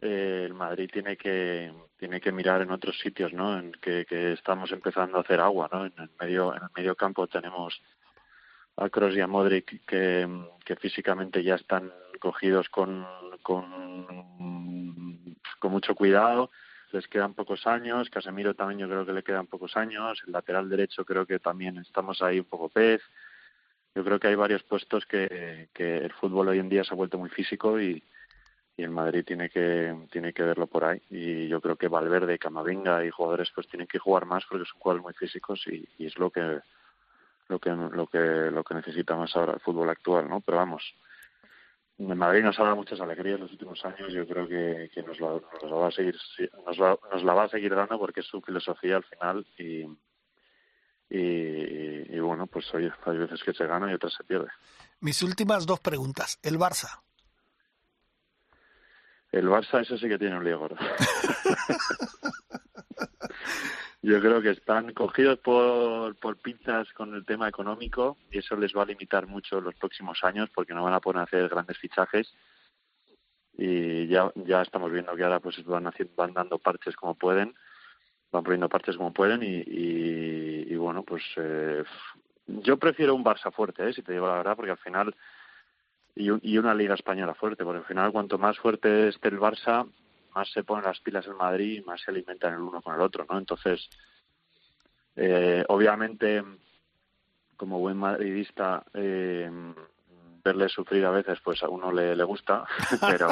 eh, el Madrid tiene que tiene que mirar en otros sitios, ¿no? En que, que estamos empezando a hacer agua, ¿no? En el medio en el medio campo tenemos a Kroos y a Modric que, que físicamente ya están cogidos con, con con mucho cuidado. Les quedan pocos años. Casemiro también yo creo que le quedan pocos años. El lateral derecho creo que también estamos ahí un poco pez. Yo creo que hay varios puestos que, que el fútbol hoy en día se ha vuelto muy físico y, y el Madrid tiene que tiene que verlo por ahí y yo creo que Valverde, Camavinga y jugadores pues tienen que jugar más porque son jugadores muy físicos y, es lo que lo que lo que lo que necesita más ahora el fútbol actual, ¿no? Pero vamos, el Madrid nos ha dado muchas alegrías en los últimos años, yo creo que, que nos, la, nos va a seguir nos, nos la va a seguir dando porque es su filosofía al final y y, y bueno, pues hay veces que se gana y otras se pierde. Mis últimas dos preguntas. El Barça, el Barça, eso sí que tiene un lío Yo creo que están cogidos por, por pinzas con el tema económico y eso les va a limitar mucho los próximos años porque no van a poder hacer grandes fichajes y ya ya estamos viendo que ahora pues van haciendo, van dando parches como pueden van poniendo parches como pueden y, y, bueno pues eh, yo prefiero un Barça fuerte ¿eh? si te digo la verdad porque al final y, una liga española fuerte, porque al final cuanto más fuerte esté el Barça, más se ponen las pilas en Madrid y más se alimentan el uno con el otro, ¿no? Entonces, eh, obviamente, como buen madridista, eh, verle sufrir a veces, pues a uno le, le gusta, pero,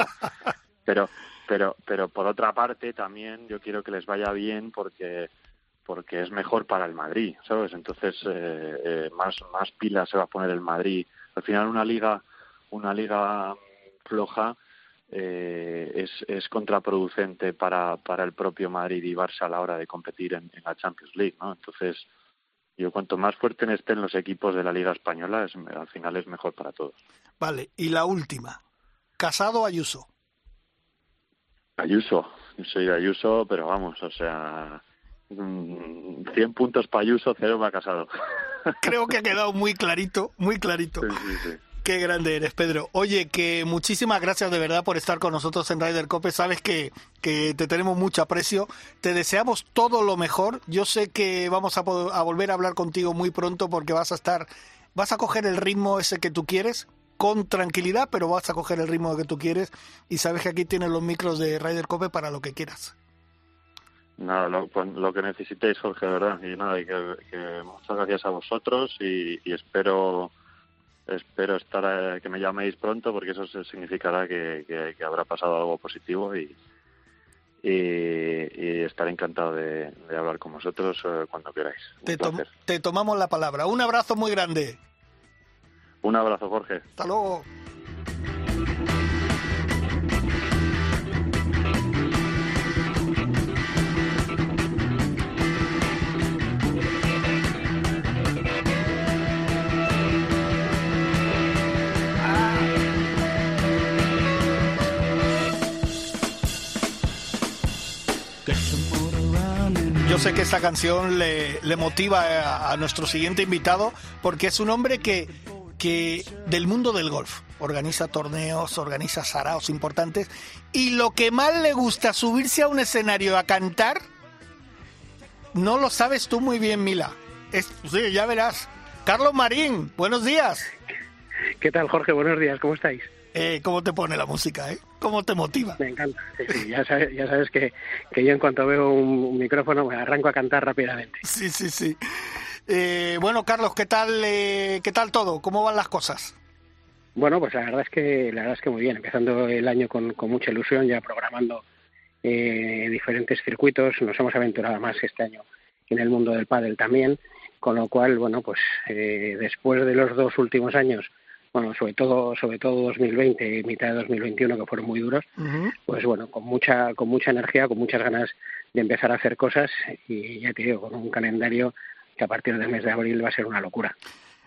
pero, pero, pero por otra parte también yo quiero que les vaya bien porque porque es mejor para el Madrid, ¿sabes? Entonces, eh, eh más, más pilas se va a poner el Madrid. Al final, una liga una liga floja eh, es, es contraproducente para, para el propio Madrid y Barça a la hora de competir en, la Champions League, ¿no? Entonces, yo cuanto más fuertes estén los equipos de la Liga Española, es, al final es mejor para todos. Vale, y la última. ¿Casado Ayuso? Ayuso, soy de Ayuso, pero vamos, o sea, 100 mm, puntos para Ayuso, cero va Casado. Creo que ha quedado muy clarito, muy clarito. Qué grande eres, Pedro. Oye, que muchísimas gracias de verdad por estar con nosotros en Ryder Cope. Sabes que, que te tenemos mucho aprecio. Te deseamos todo lo mejor. Yo sé que vamos a, a volver a hablar contigo muy pronto porque vas a estar, vas a coger el ritmo ese que tú quieres con tranquilidad, pero vas a coger el ritmo que tú quieres y sabes que aquí tienes los micros de Ryder Cope para lo que quieras. Nada, lo, lo que necesitéis, Jorge, de verdad. Y nada, y que, muchas gracias a vosotros y, espero espero estar eh, que me llaméis pronto porque eso significará que, habrá pasado algo positivo y, y, estaré encantado de, hablar con vosotros eh, cuando queráis. te tomamos la palabra. Un abrazo muy grande. Un abrazo, Jorge. Hasta luego. Yo sé que esta canción le, motiva a, nuestro siguiente invitado porque es un hombre que, que del mundo del golf organiza torneos, organiza saraos importantes y lo que más le gusta subirse a un escenario a cantar no lo sabes tú muy bien, Mila. sí, ya verás. Carlos Marín, buenos días. ¿Qué tal, Jorge? Buenos días, ¿cómo estáis? Eh, ¿Cómo te pone la música, eh? ¿Cómo te motiva? Me encanta. ya, sabes, ya sabes que, que, yo en cuanto veo un, micrófono me arranco a cantar rápidamente. Sí, sí, sí. Eh, bueno, Carlos, ¿qué tal, eh, ¿qué tal todo? ¿Cómo van las cosas? Bueno, pues la verdad es que la verdad es que muy bien. Empezando el año con, con mucha ilusión, ya programando eh, diferentes circuitos. Nos hemos aventurado más este año en el mundo del pádel también, con lo cual, bueno, pues eh, después de los dos últimos años bueno, sobre todo, sobre todo 2020 y mitad de 2021 que fueron muy duros, pues bueno, con mucha, con mucha energía, con muchas ganas de empezar a hacer cosas y ya te digo, con un calendario que a partir del mes de abril va a ser una locura.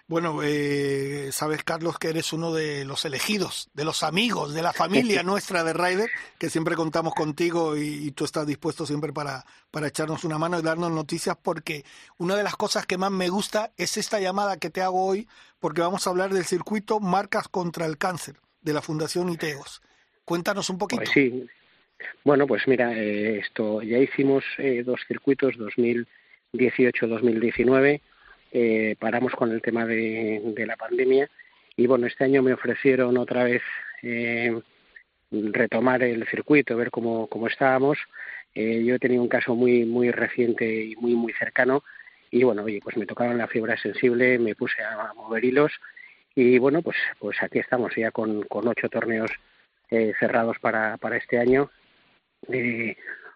Bueno, eh, sabes, Carlos, que eres uno de los elegidos, de los amigos, de la familia nuestra de Ryder, que siempre contamos contigo y, tú estás dispuesto siempre para, para echarnos una mano y darnos noticias, porque una de las cosas que más me gusta es esta llamada que te hago hoy, porque vamos a hablar del circuito Marcas contra el Cáncer de la Fundación ITEOS. Cuéntanos un poquito. Pues sí. Bueno, pues mira, eh, esto ya hicimos eh, dos circuitos, 2018-2019 eh, paramos con el tema de, la pandemia y bueno, este año me ofrecieron otra vez eh, retomar el circuito, ver cómo, cómo estábamos. Eh, yo he tenido un caso muy, muy reciente y muy, muy cercano y bueno, oye, pues me tocaron la fibra sensible, me puse a mover hilos y bueno, pues, pues aquí estamos ya con, con ocho torneos eh, cerrados para, para este año,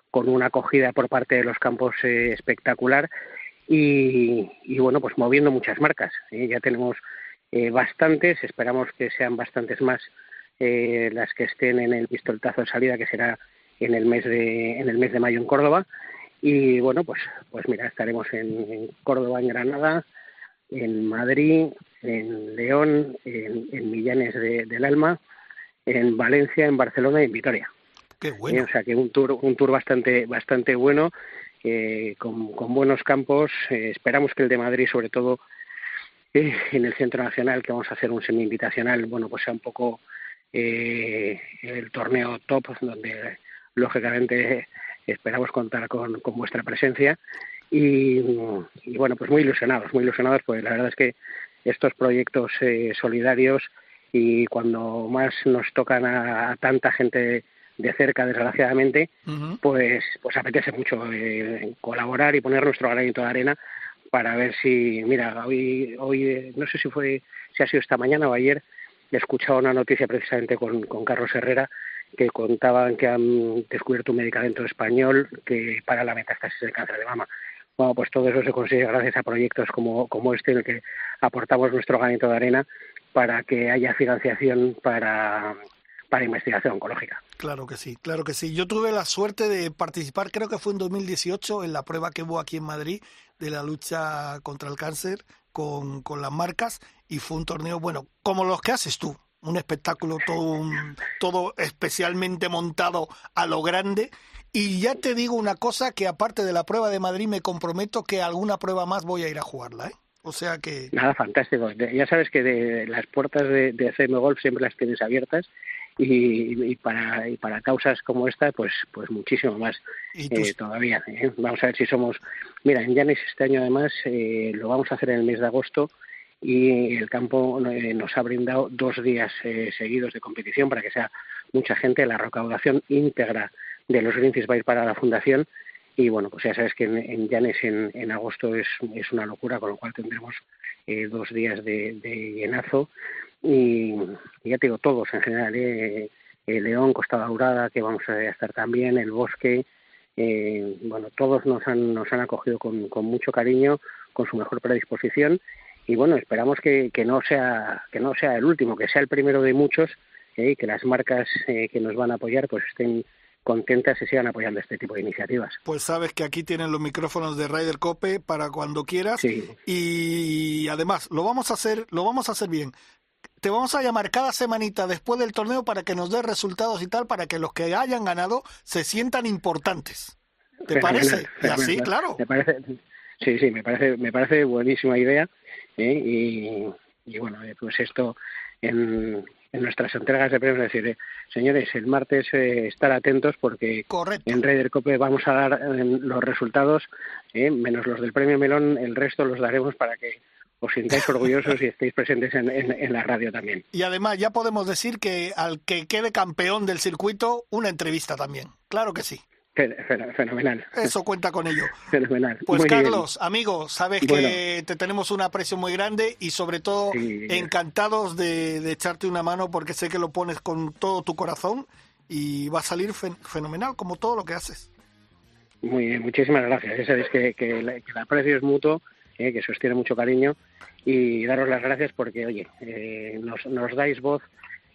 con una acogida por parte de los campos espectacular y, bueno, pues moviendo muchas marcas. ¿eh? Ya tenemos eh, bastantes, esperamos que sean bastantes más eh, las que estén en el pistoletazo de salida, que será en el mes de, en el mes de mayo en Córdoba. Y bueno, pues, pues mira, estaremos en, Córdoba, en Granada, en Madrid, en León, en, Millanes del Alma, en Valencia, en Barcelona y en Vitoria. Qué bueno. o sea que un tour, un tour bastante, bastante bueno eh, con, buenos campos. Eh, esperamos que el de Madrid, sobre todo eh, en el Centro Nacional, que vamos a hacer un semi-invitacional, bueno, pues sea un poco eh, el torneo top, donde lógicamente esperamos contar con, vuestra presencia. Y, bueno, pues muy ilusionados, muy ilusionados, pues la verdad es que estos proyectos solidarios y cuando más nos tocan a tanta gente de cerca, desgraciadamente, pues, pues apetece mucho eh, colaborar y poner nuestro granito de arena para ver si, mira, hoy, hoy eh, no sé si fue, si ha sido esta mañana o ayer, he escuchado una noticia precisamente con, con Carlos Herrera que contaban que han descubierto un medicamento español que para la metástasis del cáncer de mama. Bueno, pues todo eso se consigue gracias a proyectos como, como este en el que aportamos nuestro granito de arena para que haya financiación para, para investigación oncológica. Claro que sí, claro que sí. Yo tuve la suerte de participar, creo que fue en 2018, en la prueba que hubo aquí en Madrid de la lucha contra el cáncer con, con las marcas y fue un torneo, bueno, como los que haces tú, un espectáculo todo, todo especialmente montado a lo grande Y ya te digo una cosa, que aparte de la prueba de Madrid me comprometo que alguna prueba más voy a ir a jugarla, ¿eh? O sea que... Nada, fantástico. Ya sabes que de las puertas de, de CM Golf siempre las tienes abiertas y, para y para causas como esta pues pues muchísimo más eh, todavía ¿eh? vamos a ver si somos mira en Llanes este año además eh, lo vamos a hacer en el mes de agosto y el campo nos ha brindado dos días seguidos de competición para que sea mucha gente la recaudación íntegra de los Greenpeace va a ir para la fundación y bueno pues ya sabes que en, Llanes en, en, agosto es, es una locura con lo cual tendremos dos días de, llenazo y, ya te digo, todos en general, ¿eh? el León, Costa Daurada, que vamos a estar también, el Bosque, eh, bueno, todos nos han, nos han acogido con, con mucho cariño, con su mejor predisposición y bueno, esperamos que, que, no sea, que no sea el último, que sea el primero de muchos ¿eh? y que las marcas eh, que nos van a apoyar pues estén contentas y sigan apoyando este tipo de iniciativas. Pues sabes que aquí tienen los micrófonos de Ryder Cope para cuando quieras y además lo vamos a hacer, lo vamos a hacer bien te vamos a llamar cada semanita después del torneo para que nos dé resultados y tal, para que los que hayan ganado se sientan importantes. ¿Te parece? Y así, claro. Me parece, sí, sí, me parece, me parece buenísima idea. ¿eh? Y, bueno, eh, pues esto en, en nuestras entregas de premios, decir, eh, señores, el martes estar atentos porque en Raider Cope vamos a dar los resultados, menos los del premio Melón, el resto los daremos para que os sintáis orgullosos y estéis presentes en, la radio también. Y además ya podemos decir que al que quede campeón del circuito, una entrevista también. Claro que sí. Fenomenal. Eso cuenta con ello. Fenomenal. Pues Carlos, amigo, sabes que te tenemos un aprecio muy grande y sobre todo encantados de, echarte una mano porque sé que lo pones con todo tu corazón y va a salir fenomenal como todo lo que haces. Muy bien, muchísimas gracias. Ya sabéis que, que el aprecio es mutuo eh, que sostiene mucho cariño y daros las gracias porque, oye, eh, nos, nos dais voz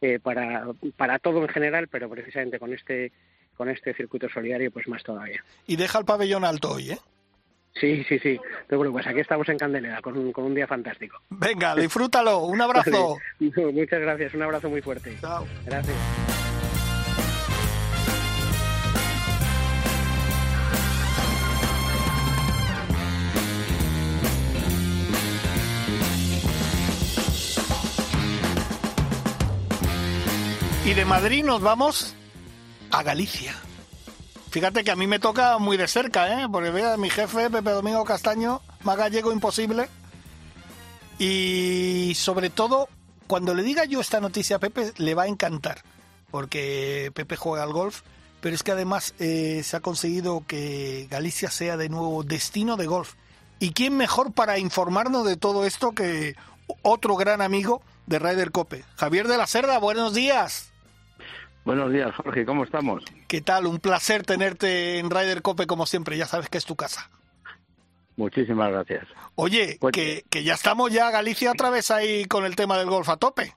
eh, para, para todo en general, pero precisamente con este, con este circuito solidario, pues más todavía. Y deja el pabellón alto hoy, ¿eh? Sí, sí, sí. Pero bueno, pues aquí estamos en Candelera con un, con un día fantástico. Venga, disfrútalo. Un abrazo. Muchas gracias. Un abrazo muy fuerte. Chao. Gracias. Y de Madrid nos vamos a Galicia. Fíjate que a mí me toca muy de cerca, ¿eh? Porque vea, mi jefe, Pepe Domingo Castaño, más gallego imposible. Y sobre todo, cuando le diga yo esta noticia a Pepe, le va a encantar. Porque Pepe juega al golf, pero es que además eh, se ha conseguido que Galicia sea de nuevo destino de golf. ¿Y quién mejor para informarnos de todo esto que otro gran amigo de Ryder Cope? Javier de la Cerda, buenos días. Buenos días, Jorge, ¿cómo estamos? ¿Qué tal? Un placer tenerte en Ryder Cope como siempre, ya sabes que es tu casa. Muchísimas gracias. Oye, pues que, que ya estamos ya Galicia otra vez ahí con el tema del golf a tope.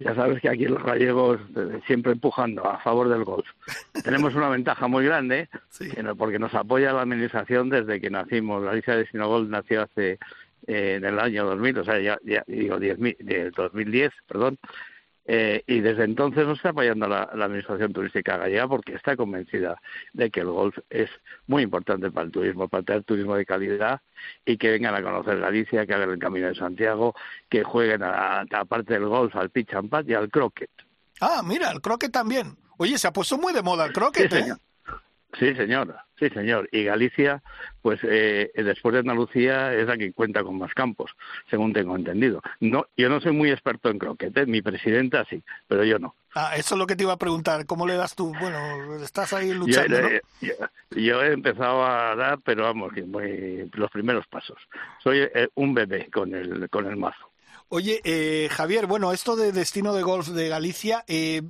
Ya sabes que aquí los gallegos eh, siempre empujando a favor del golf. Tenemos una ventaja muy grande, porque nos apoya la administración desde que nacimos. Galicia de Sinogol nació hace eh, en el año 2000, o sea, ya, ya digo, 10, de 2010, perdón, eh, y desde entonces nos está apoyando la, Administración Turística Gallega porque está convencida de que el golf es muy importante para el turismo, para tener turismo de calidad y que vengan a conocer Galicia, que hagan el Camino de Santiago, que jueguen, aparte del golf, al pitch and pat y al croquet. Ah, mira, el croquet también. Oye, se ha puesto muy de moda el croquet, ¿eh? Sí, señor, sí, señor. Y Galicia, pues eh, después de Andalucía, es la que cuenta con más campos, según tengo entendido. No, yo no soy muy experto en croquete, mi presidenta sí, pero yo no. Ah, eso es lo que te iba a preguntar. ¿Cómo le das tú? Bueno, estás ahí luchando, yo, ¿no? yo, he empezado a dar, pero vamos, muy, los primeros pasos. Soy eh, un bebé con el, con el mazo. Oye, eh, Javier, bueno, esto de destino de golf de Galicia, eh,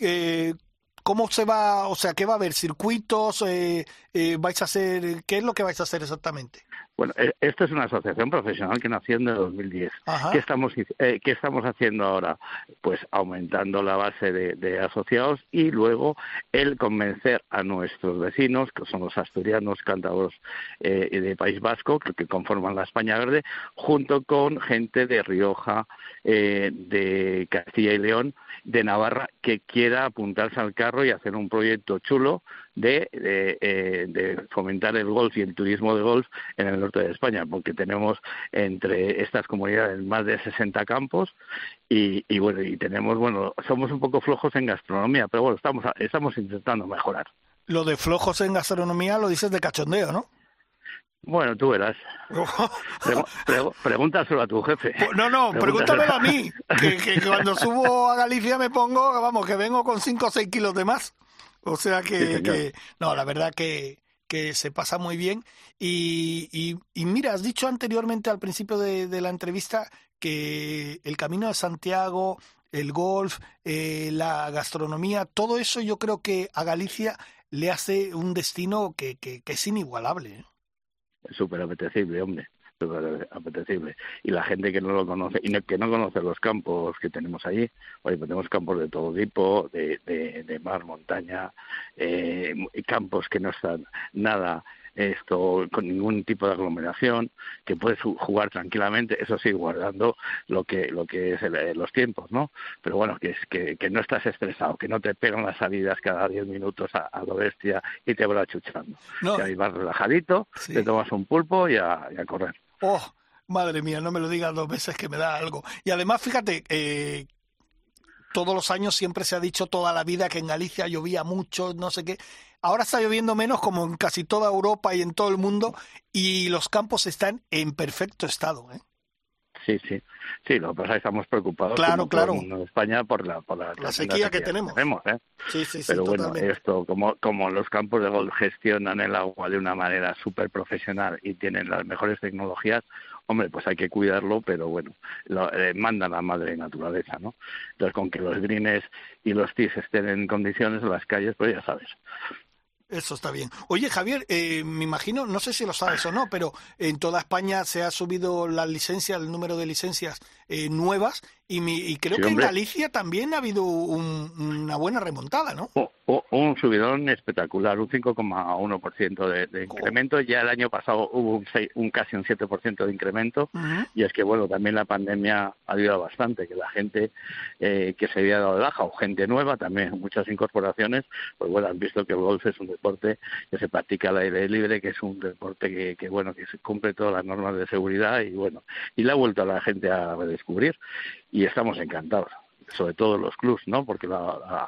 eh, ¿Cómo se va, o sea, qué va a haber? ¿Circuitos? Eh, eh, ¿Vais a hacer, qué es lo que vais a hacer exactamente? Bueno, eh, esta es una asociación profesional que nació en el 2010. ¿Qué estamos, eh, ¿Qué estamos haciendo ahora? Pues aumentando la base de, asociados y luego el convencer a nuestros vecinos, que son los asturianos, cántabros eh, de País Vasco, que, conforman la España Verde, junto con gente de Rioja, eh, de Castilla y León, de Navarra, que quiera apuntarse al carro y hacer un proyecto chulo de, eh, de, fomentar el golf y el turismo de golf en el norte de España, porque tenemos entre estas comunidades más de 60 campos y, y bueno, y tenemos, bueno, somos un poco flojos en gastronomía, pero bueno, estamos, estamos intentando mejorar. Lo de flojos en gastronomía lo dices de cachondeo, ¿no? Bueno, tú verás. pregúntaselo a tu jefe. Pues no, no, pregúntamelo a mí. Que, cuando subo a Galicia me pongo, vamos, que vengo con 5 o 6 kilos de más. O sea que, no, la verdad que, que se pasa muy bien. Y, y, mira, has dicho anteriormente al principio de, la entrevista que el camino de Santiago, el golf, eh, la gastronomía, todo eso yo creo que a Galicia le hace un destino que, que, que es inigualable. ¿eh? es súper apetecible, hombre, súper apetecible. Y la gente que no lo conoce, y que no conoce los campos que tenemos allí, oye, pues tenemos campos de todo tipo, de, de, de mar, montaña, eh, campos que no están nada esto con ningún tipo de aglomeración, que puedes jugar tranquilamente, eso sí, guardando lo que lo que es eh, los tiempos, ¿no? Pero bueno, que es que, que no estás estresado, que no te pegan las salidas cada 10 minutos a, lo bestia y te va chuchando. No. Que ahí vas relajadito, te tomas un pulpo y a, correr. Oh, madre mía, no me lo digas dos veces que me da algo. Y además, fíjate, eh, todos los años siempre se ha dicho toda la vida que en Galicia llovía mucho, no sé qué. Ahora está lloviendo menos como en casi toda Europa y en todo el mundo y los campos están en perfecto estado. ¿eh? Sí, sí. Sí, lo que pasa es que estamos preocupados claro, claro. en España por la, por la, sequía, que, tenemos. ¿eh? Sí, sí, sí, Pero bueno, esto, como, como los campos de golf gestionan el agua de una manera súper profesional y tienen las mejores tecnologías, hombre, pues hay que cuidarlo, pero bueno, lo, eh, manda la madre naturaleza, ¿no? Entonces, con que los greens y los tees estén en condiciones, las calles, pues ya sabes, eso está bien. Oye, Javier, eh, me imagino, no sé si lo sabes o no, pero en toda España se ha subido la licencia, el número de licencias eh, nuevas y, creo que en Galicia también ha habido una buena remontada, ¿no? un subidón espectacular, un 5,1% de, de incremento. Ya el año pasado hubo un, un casi un 7% de incremento. Y es que, bueno, también la pandemia ha ayudado bastante, que la gente eh, que se había dado de baja o gente nueva, también muchas incorporaciones, pues bueno, han visto que el golf es un deporte que se practica al aire libre, que es un deporte que, que bueno, que se cumple todas las normas de seguridad y bueno, y le ha vuelto a la gente a redescubrir y estamos encantados sobre todo los clubs, ¿no? Porque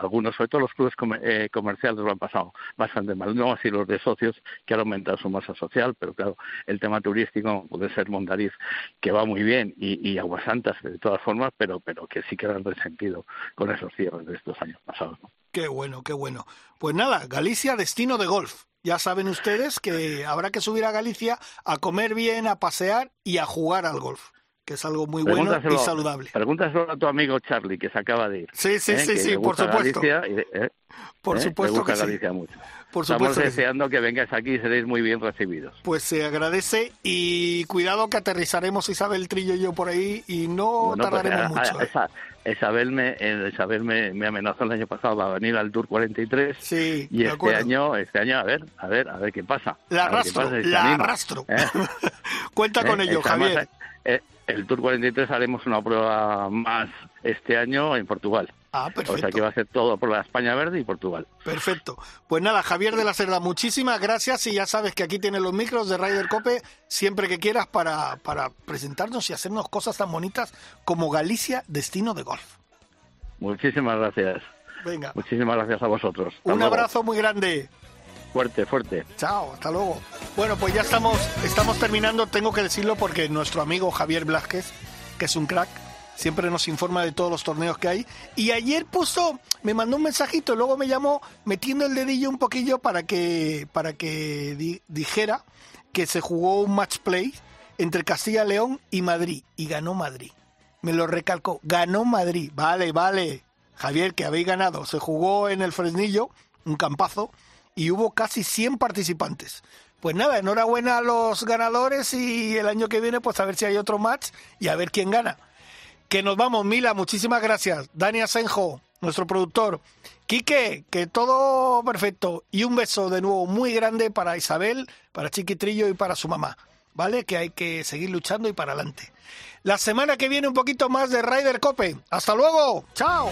algunos, sobre todo los clubes eh, comerciales lo han pasado bastante mal, no así los de socios que han aumentado su masa social, pero claro, el tema turístico puede ser Mondariz, que va muy bien, y, y Aguasantas de todas formas, pero, pero que sí quedan resentido con esos cierres de estos años pasados. Qué bueno, qué bueno. Pues nada, Galicia, destino de golf. Ya saben ustedes que habrá que subir a Galicia a comer bien, a pasear y a jugar al golf que es algo muy bueno y saludable. Pregúntaselo a tu amigo Charlie, que se acaba de ir. Sí, sí, ¿eh? sí, sí, por supuesto. ¿eh? por ¿Eh? supuesto que mucho. Estamos deseando que, vengáis aquí y seréis muy bien recibidos. Pues se agradece y cuidado que aterrizaremos Isabel Trillo y yo por ahí y no pues, tardaremos mucho. Isabel, me, Isabel me, amenazó el año pasado a venir al Tour 43 sí, y este año, este año a ver, a ver, a ver qué pasa. La arrastro, la arrastro. Cuenta con ello, Javier. El Tour 43 haremos una prueba más este año en Portugal. Ah, perfecto. O sea que va a ser todo por la España Verde y Portugal. Perfecto. Pues nada, Javier de la Cerda, muchísimas gracias y ya sabes que aquí tienes los micros de Ryder Cope siempre que quieras para, para presentarnos y hacernos cosas tan bonitas como Galicia, destino de golf. Muchísimas gracias. Venga. Muchísimas gracias a vosotros. Un abrazo muy grande. Fuerte, fuerte. Chao, hasta luego. Bueno, pues ya estamos, estamos terminando, tengo que decirlo porque nuestro amigo Javier Blasquez, que es un crack, siempre nos informa de todos los torneos que hay. Y ayer puso, me mandó un mensajito, luego me llamó metiendo el dedillo un poquillo para que, para que dijera que se jugó un match play entre Castilla León y Madrid. Y ganó Madrid. Me lo recalcó, ganó Madrid. Vale, vale. Javier, que habéis ganado. Se jugó en el Fresnillo, un campazo y hubo casi 100 participantes. Pues nada, enhorabuena a los ganadores y el año que viene pues a ver si hay otro match y a ver quién gana. Que nos vamos, Mila, muchísimas gracias. Dani Asenjo, nuestro productor. Quique, que todo perfecto. Y un beso de nuevo muy grande para Isabel, para Chiquitrillo y para su mamá. ¿Vale? Que hay que seguir luchando y para adelante. La semana que viene un poquito más de Ryder Cope. Hasta luego. Chao.